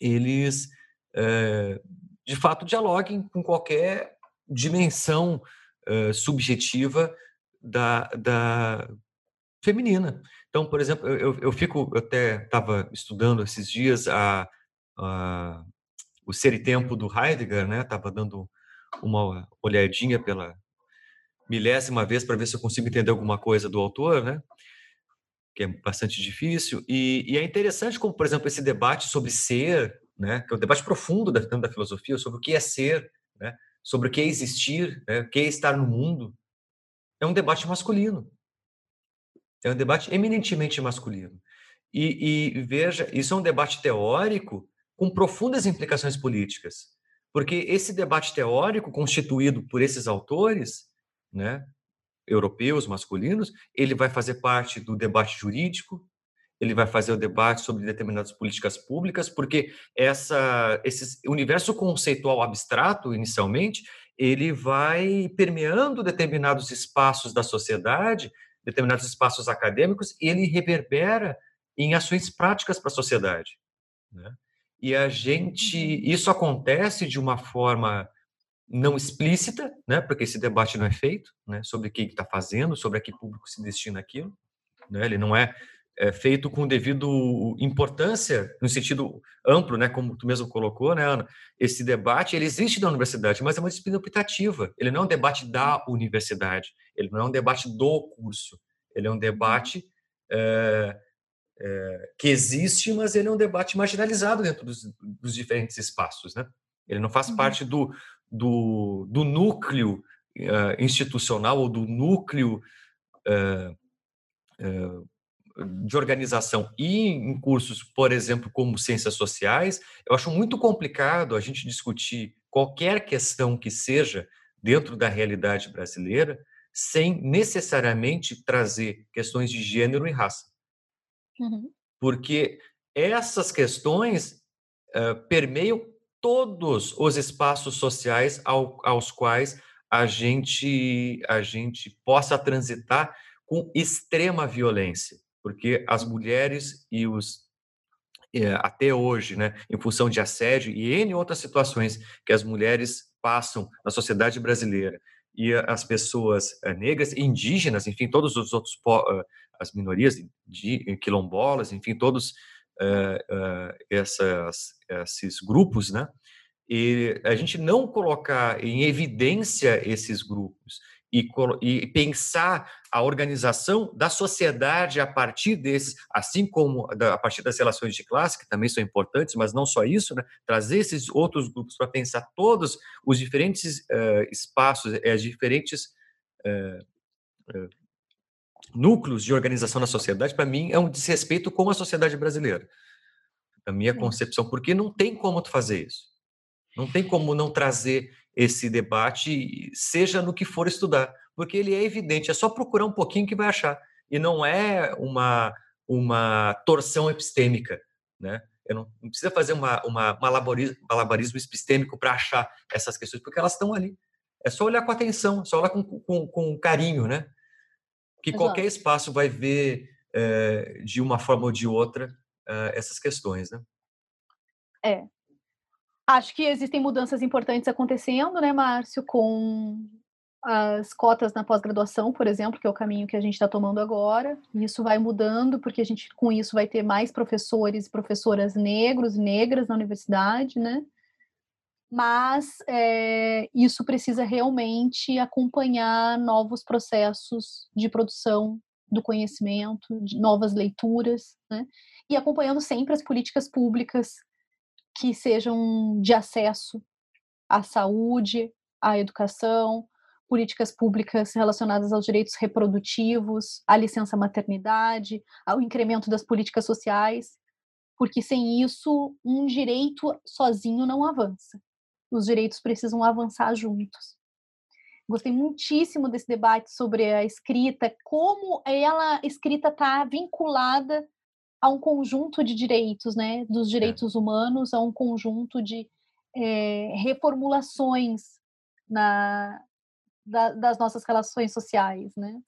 eles é, de fato dialoguem com qualquer dimensão é, subjetiva da, da feminina. Então, por exemplo, eu, eu fico, eu até estava estudando esses dias a, a, o Ser e Tempo do Heidegger, né? Estava dando uma olhadinha pela milésima vez para ver se eu consigo entender alguma coisa do autor, né? Que é bastante difícil. E, e, é interessante como, por exemplo, esse debate sobre ser, né, que é um debate profundo da, da filosofia, sobre o que é ser, né, sobre o que é existir, né, o que é estar no mundo, é um debate masculino. É um debate eminentemente masculino. E, e veja, isso é um debate teórico com profundas implicações políticas, porque esse debate teórico constituído por esses autores, né, europeus masculinos, ele vai fazer parte do debate jurídico, ele vai fazer o debate sobre determinadas políticas públicas, porque essa, esse universo conceitual abstrato, inicialmente, ele vai permeando determinados espaços da sociedade, determinados espaços acadêmicos, e ele reverbera em ações práticas para a sociedade. Né? E a gente, uhum. isso acontece de uma forma não explícita, né, porque esse debate não é feito, né, sobre quem está fazendo, sobre a que público se destina aquilo, né, ele não é, é, feito com devido importância no sentido amplo, né, como tu mesmo colocou, né, Ana, esse debate ele existe na universidade, mas é uma disciplina optativa, ele não é um debate da universidade, ele não é um debate do curso, ele é um debate é, é, que existe, mas ele é um debate marginalizado dentro dos, dos diferentes espaços, né? Ele não faz uhum. parte do, do, do núcleo uh, institucional ou do núcleo uh, uh, de organização e em cursos, por exemplo, como ciências sociais, eu acho muito complicado a gente discutir qualquer questão que seja dentro da realidade brasileira sem necessariamente trazer questões de gênero e raça. Uhum. Porque essas questões uh, permeiam todos os espaços sociais ao, aos quais a gente, a gente possa transitar com extrema violência, porque as mulheres e os é, até hoje, né, em função de assédio e em outras situações que as mulheres passam na sociedade brasileira e as pessoas eh, negras, indígenas, enfim, todos os outros eh, as minorias de quilombolas, enfim, todos essas, esses grupos, né? E a gente não colocar em evidência esses grupos e, e, pensar a organização da sociedade a partir desses, assim como a partir das relações de classe, que também são importantes, mas não só isso, né? trazer esses outros grupos para pensar todos os diferentes uh, espaços, eh, as diferentes uh, uh, núcleos de organização na sociedade, para mim é um desrespeito com a sociedade brasileira. A minha concepção, porque não tem como tu fazer isso. Não tem como não trazer esse debate, seja no que for estudar, porque ele é evidente, é só procurar um pouquinho que vai achar. E não é uma, uma torção epistêmica, né? Eu não, não precisa fazer uma, uma, uma malabarismo epistêmico para achar essas questões, porque elas estão ali. É só olhar com atenção, só olhar com, com, com carinho, né? Que Exato. qualquer espaço vai ver é, de uma forma ou de outra é, essas questões, né? É, Acho que existem mudanças importantes acontecendo, né, Márcio, com as cotas na pós-graduação, por exemplo, que é o caminho que a gente está tomando agora. Isso vai mudando, porque a gente, com isso, vai ter mais professores e professoras negros negras na universidade, né? Mas é, isso precisa realmente acompanhar novos processos de produção do conhecimento, de novas leituras, né? E acompanhando sempre as políticas públicas que sejam de acesso à saúde, à educação, políticas públicas relacionadas aos direitos reprodutivos, à licença maternidade, ao incremento das políticas sociais, porque sem isso um direito sozinho não avança. Os direitos precisam avançar juntos. Gostei muitíssimo desse debate sobre a escrita, como ela escrita está vinculada a um conjunto de direitos, né, dos é. direitos é. humanos, a um conjunto de é, reformulações na, da, das nossas relações sociais, né?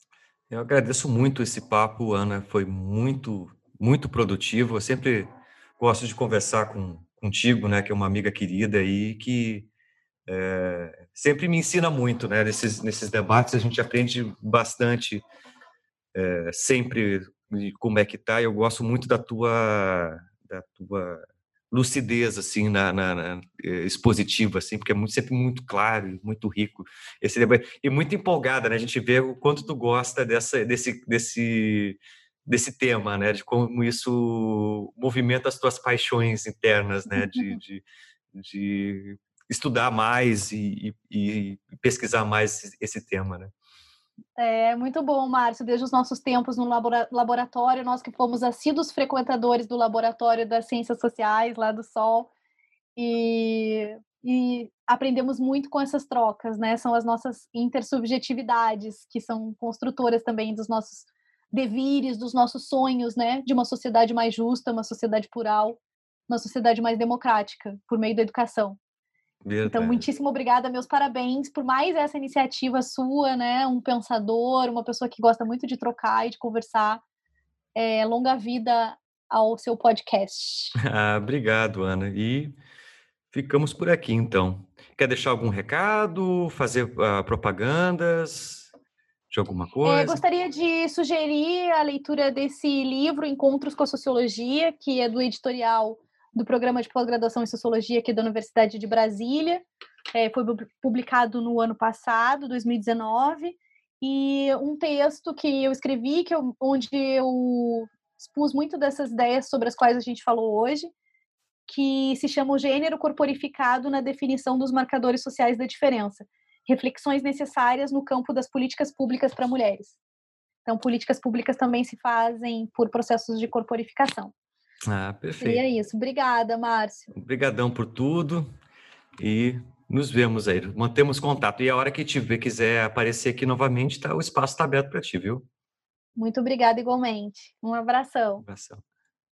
Eu agradeço muito esse papo, Ana, foi muito, muito produtivo. Eu sempre gosto de conversar com, contigo, né, que é uma amiga querida e que é, sempre me ensina muito, né, nesses, nesses debates a gente aprende bastante, é, sempre como é que tá. Eu gosto muito da tua da tua lucidez assim na, na, na eh, expositiva assim, porque é muito, sempre muito claro, muito rico esse e muito empolgada, né? A gente vê o quanto tu gosta dessa desse desse desse tema, né? De como isso movimenta as tuas paixões internas, né? De, de, de estudar mais e, e, e pesquisar mais esse, esse tema, né? É muito bom, Márcio. Desde os nossos tempos no laboratório, nós que fomos assíduos frequentadores do laboratório das ciências sociais lá do Sol e, e aprendemos muito com essas trocas, né? São as nossas intersubjetividades que são construtoras também dos nossos devires, dos nossos sonhos, né? De uma sociedade mais justa, uma sociedade plural, uma sociedade mais democrática por meio da educação. Então, Verdade. Então, muitíssimo obrigada, meus parabéns por mais essa iniciativa sua, né? Um pensador, uma pessoa que gosta muito de trocar e de conversar. É, longa vida ao seu podcast. Ah, obrigado, Ana. E ficamos por aqui, então. Quer deixar algum recado, fazer uh, propagandas de alguma é, coisa? É, gostaria de sugerir a leitura desse livro, Encontros com a Sociologia, que é do editorial do programa de pós-graduação em Sociologia aqui da Universidade de Brasília. É, foi publicado no ano passado, 2019, e um texto que eu escrevi, que eu, onde eu expus muito dessas ideias sobre as quais a gente falou hoje, que se chama o gênero corporificado na definição dos marcadores sociais da diferença. Reflexões necessárias no campo das políticas públicas para mulheres. Então, políticas públicas também se fazem por processos de corporificação. Ah, perfeito. E é isso. Obrigada, Márcio. Obrigadão por tudo e nos vemos aí. Mantemos contato. E a hora que tiver, quiser aparecer aqui novamente, tá, o espaço está aberto para ti, viu? Muito obrigada igualmente. Um abração. Um abração.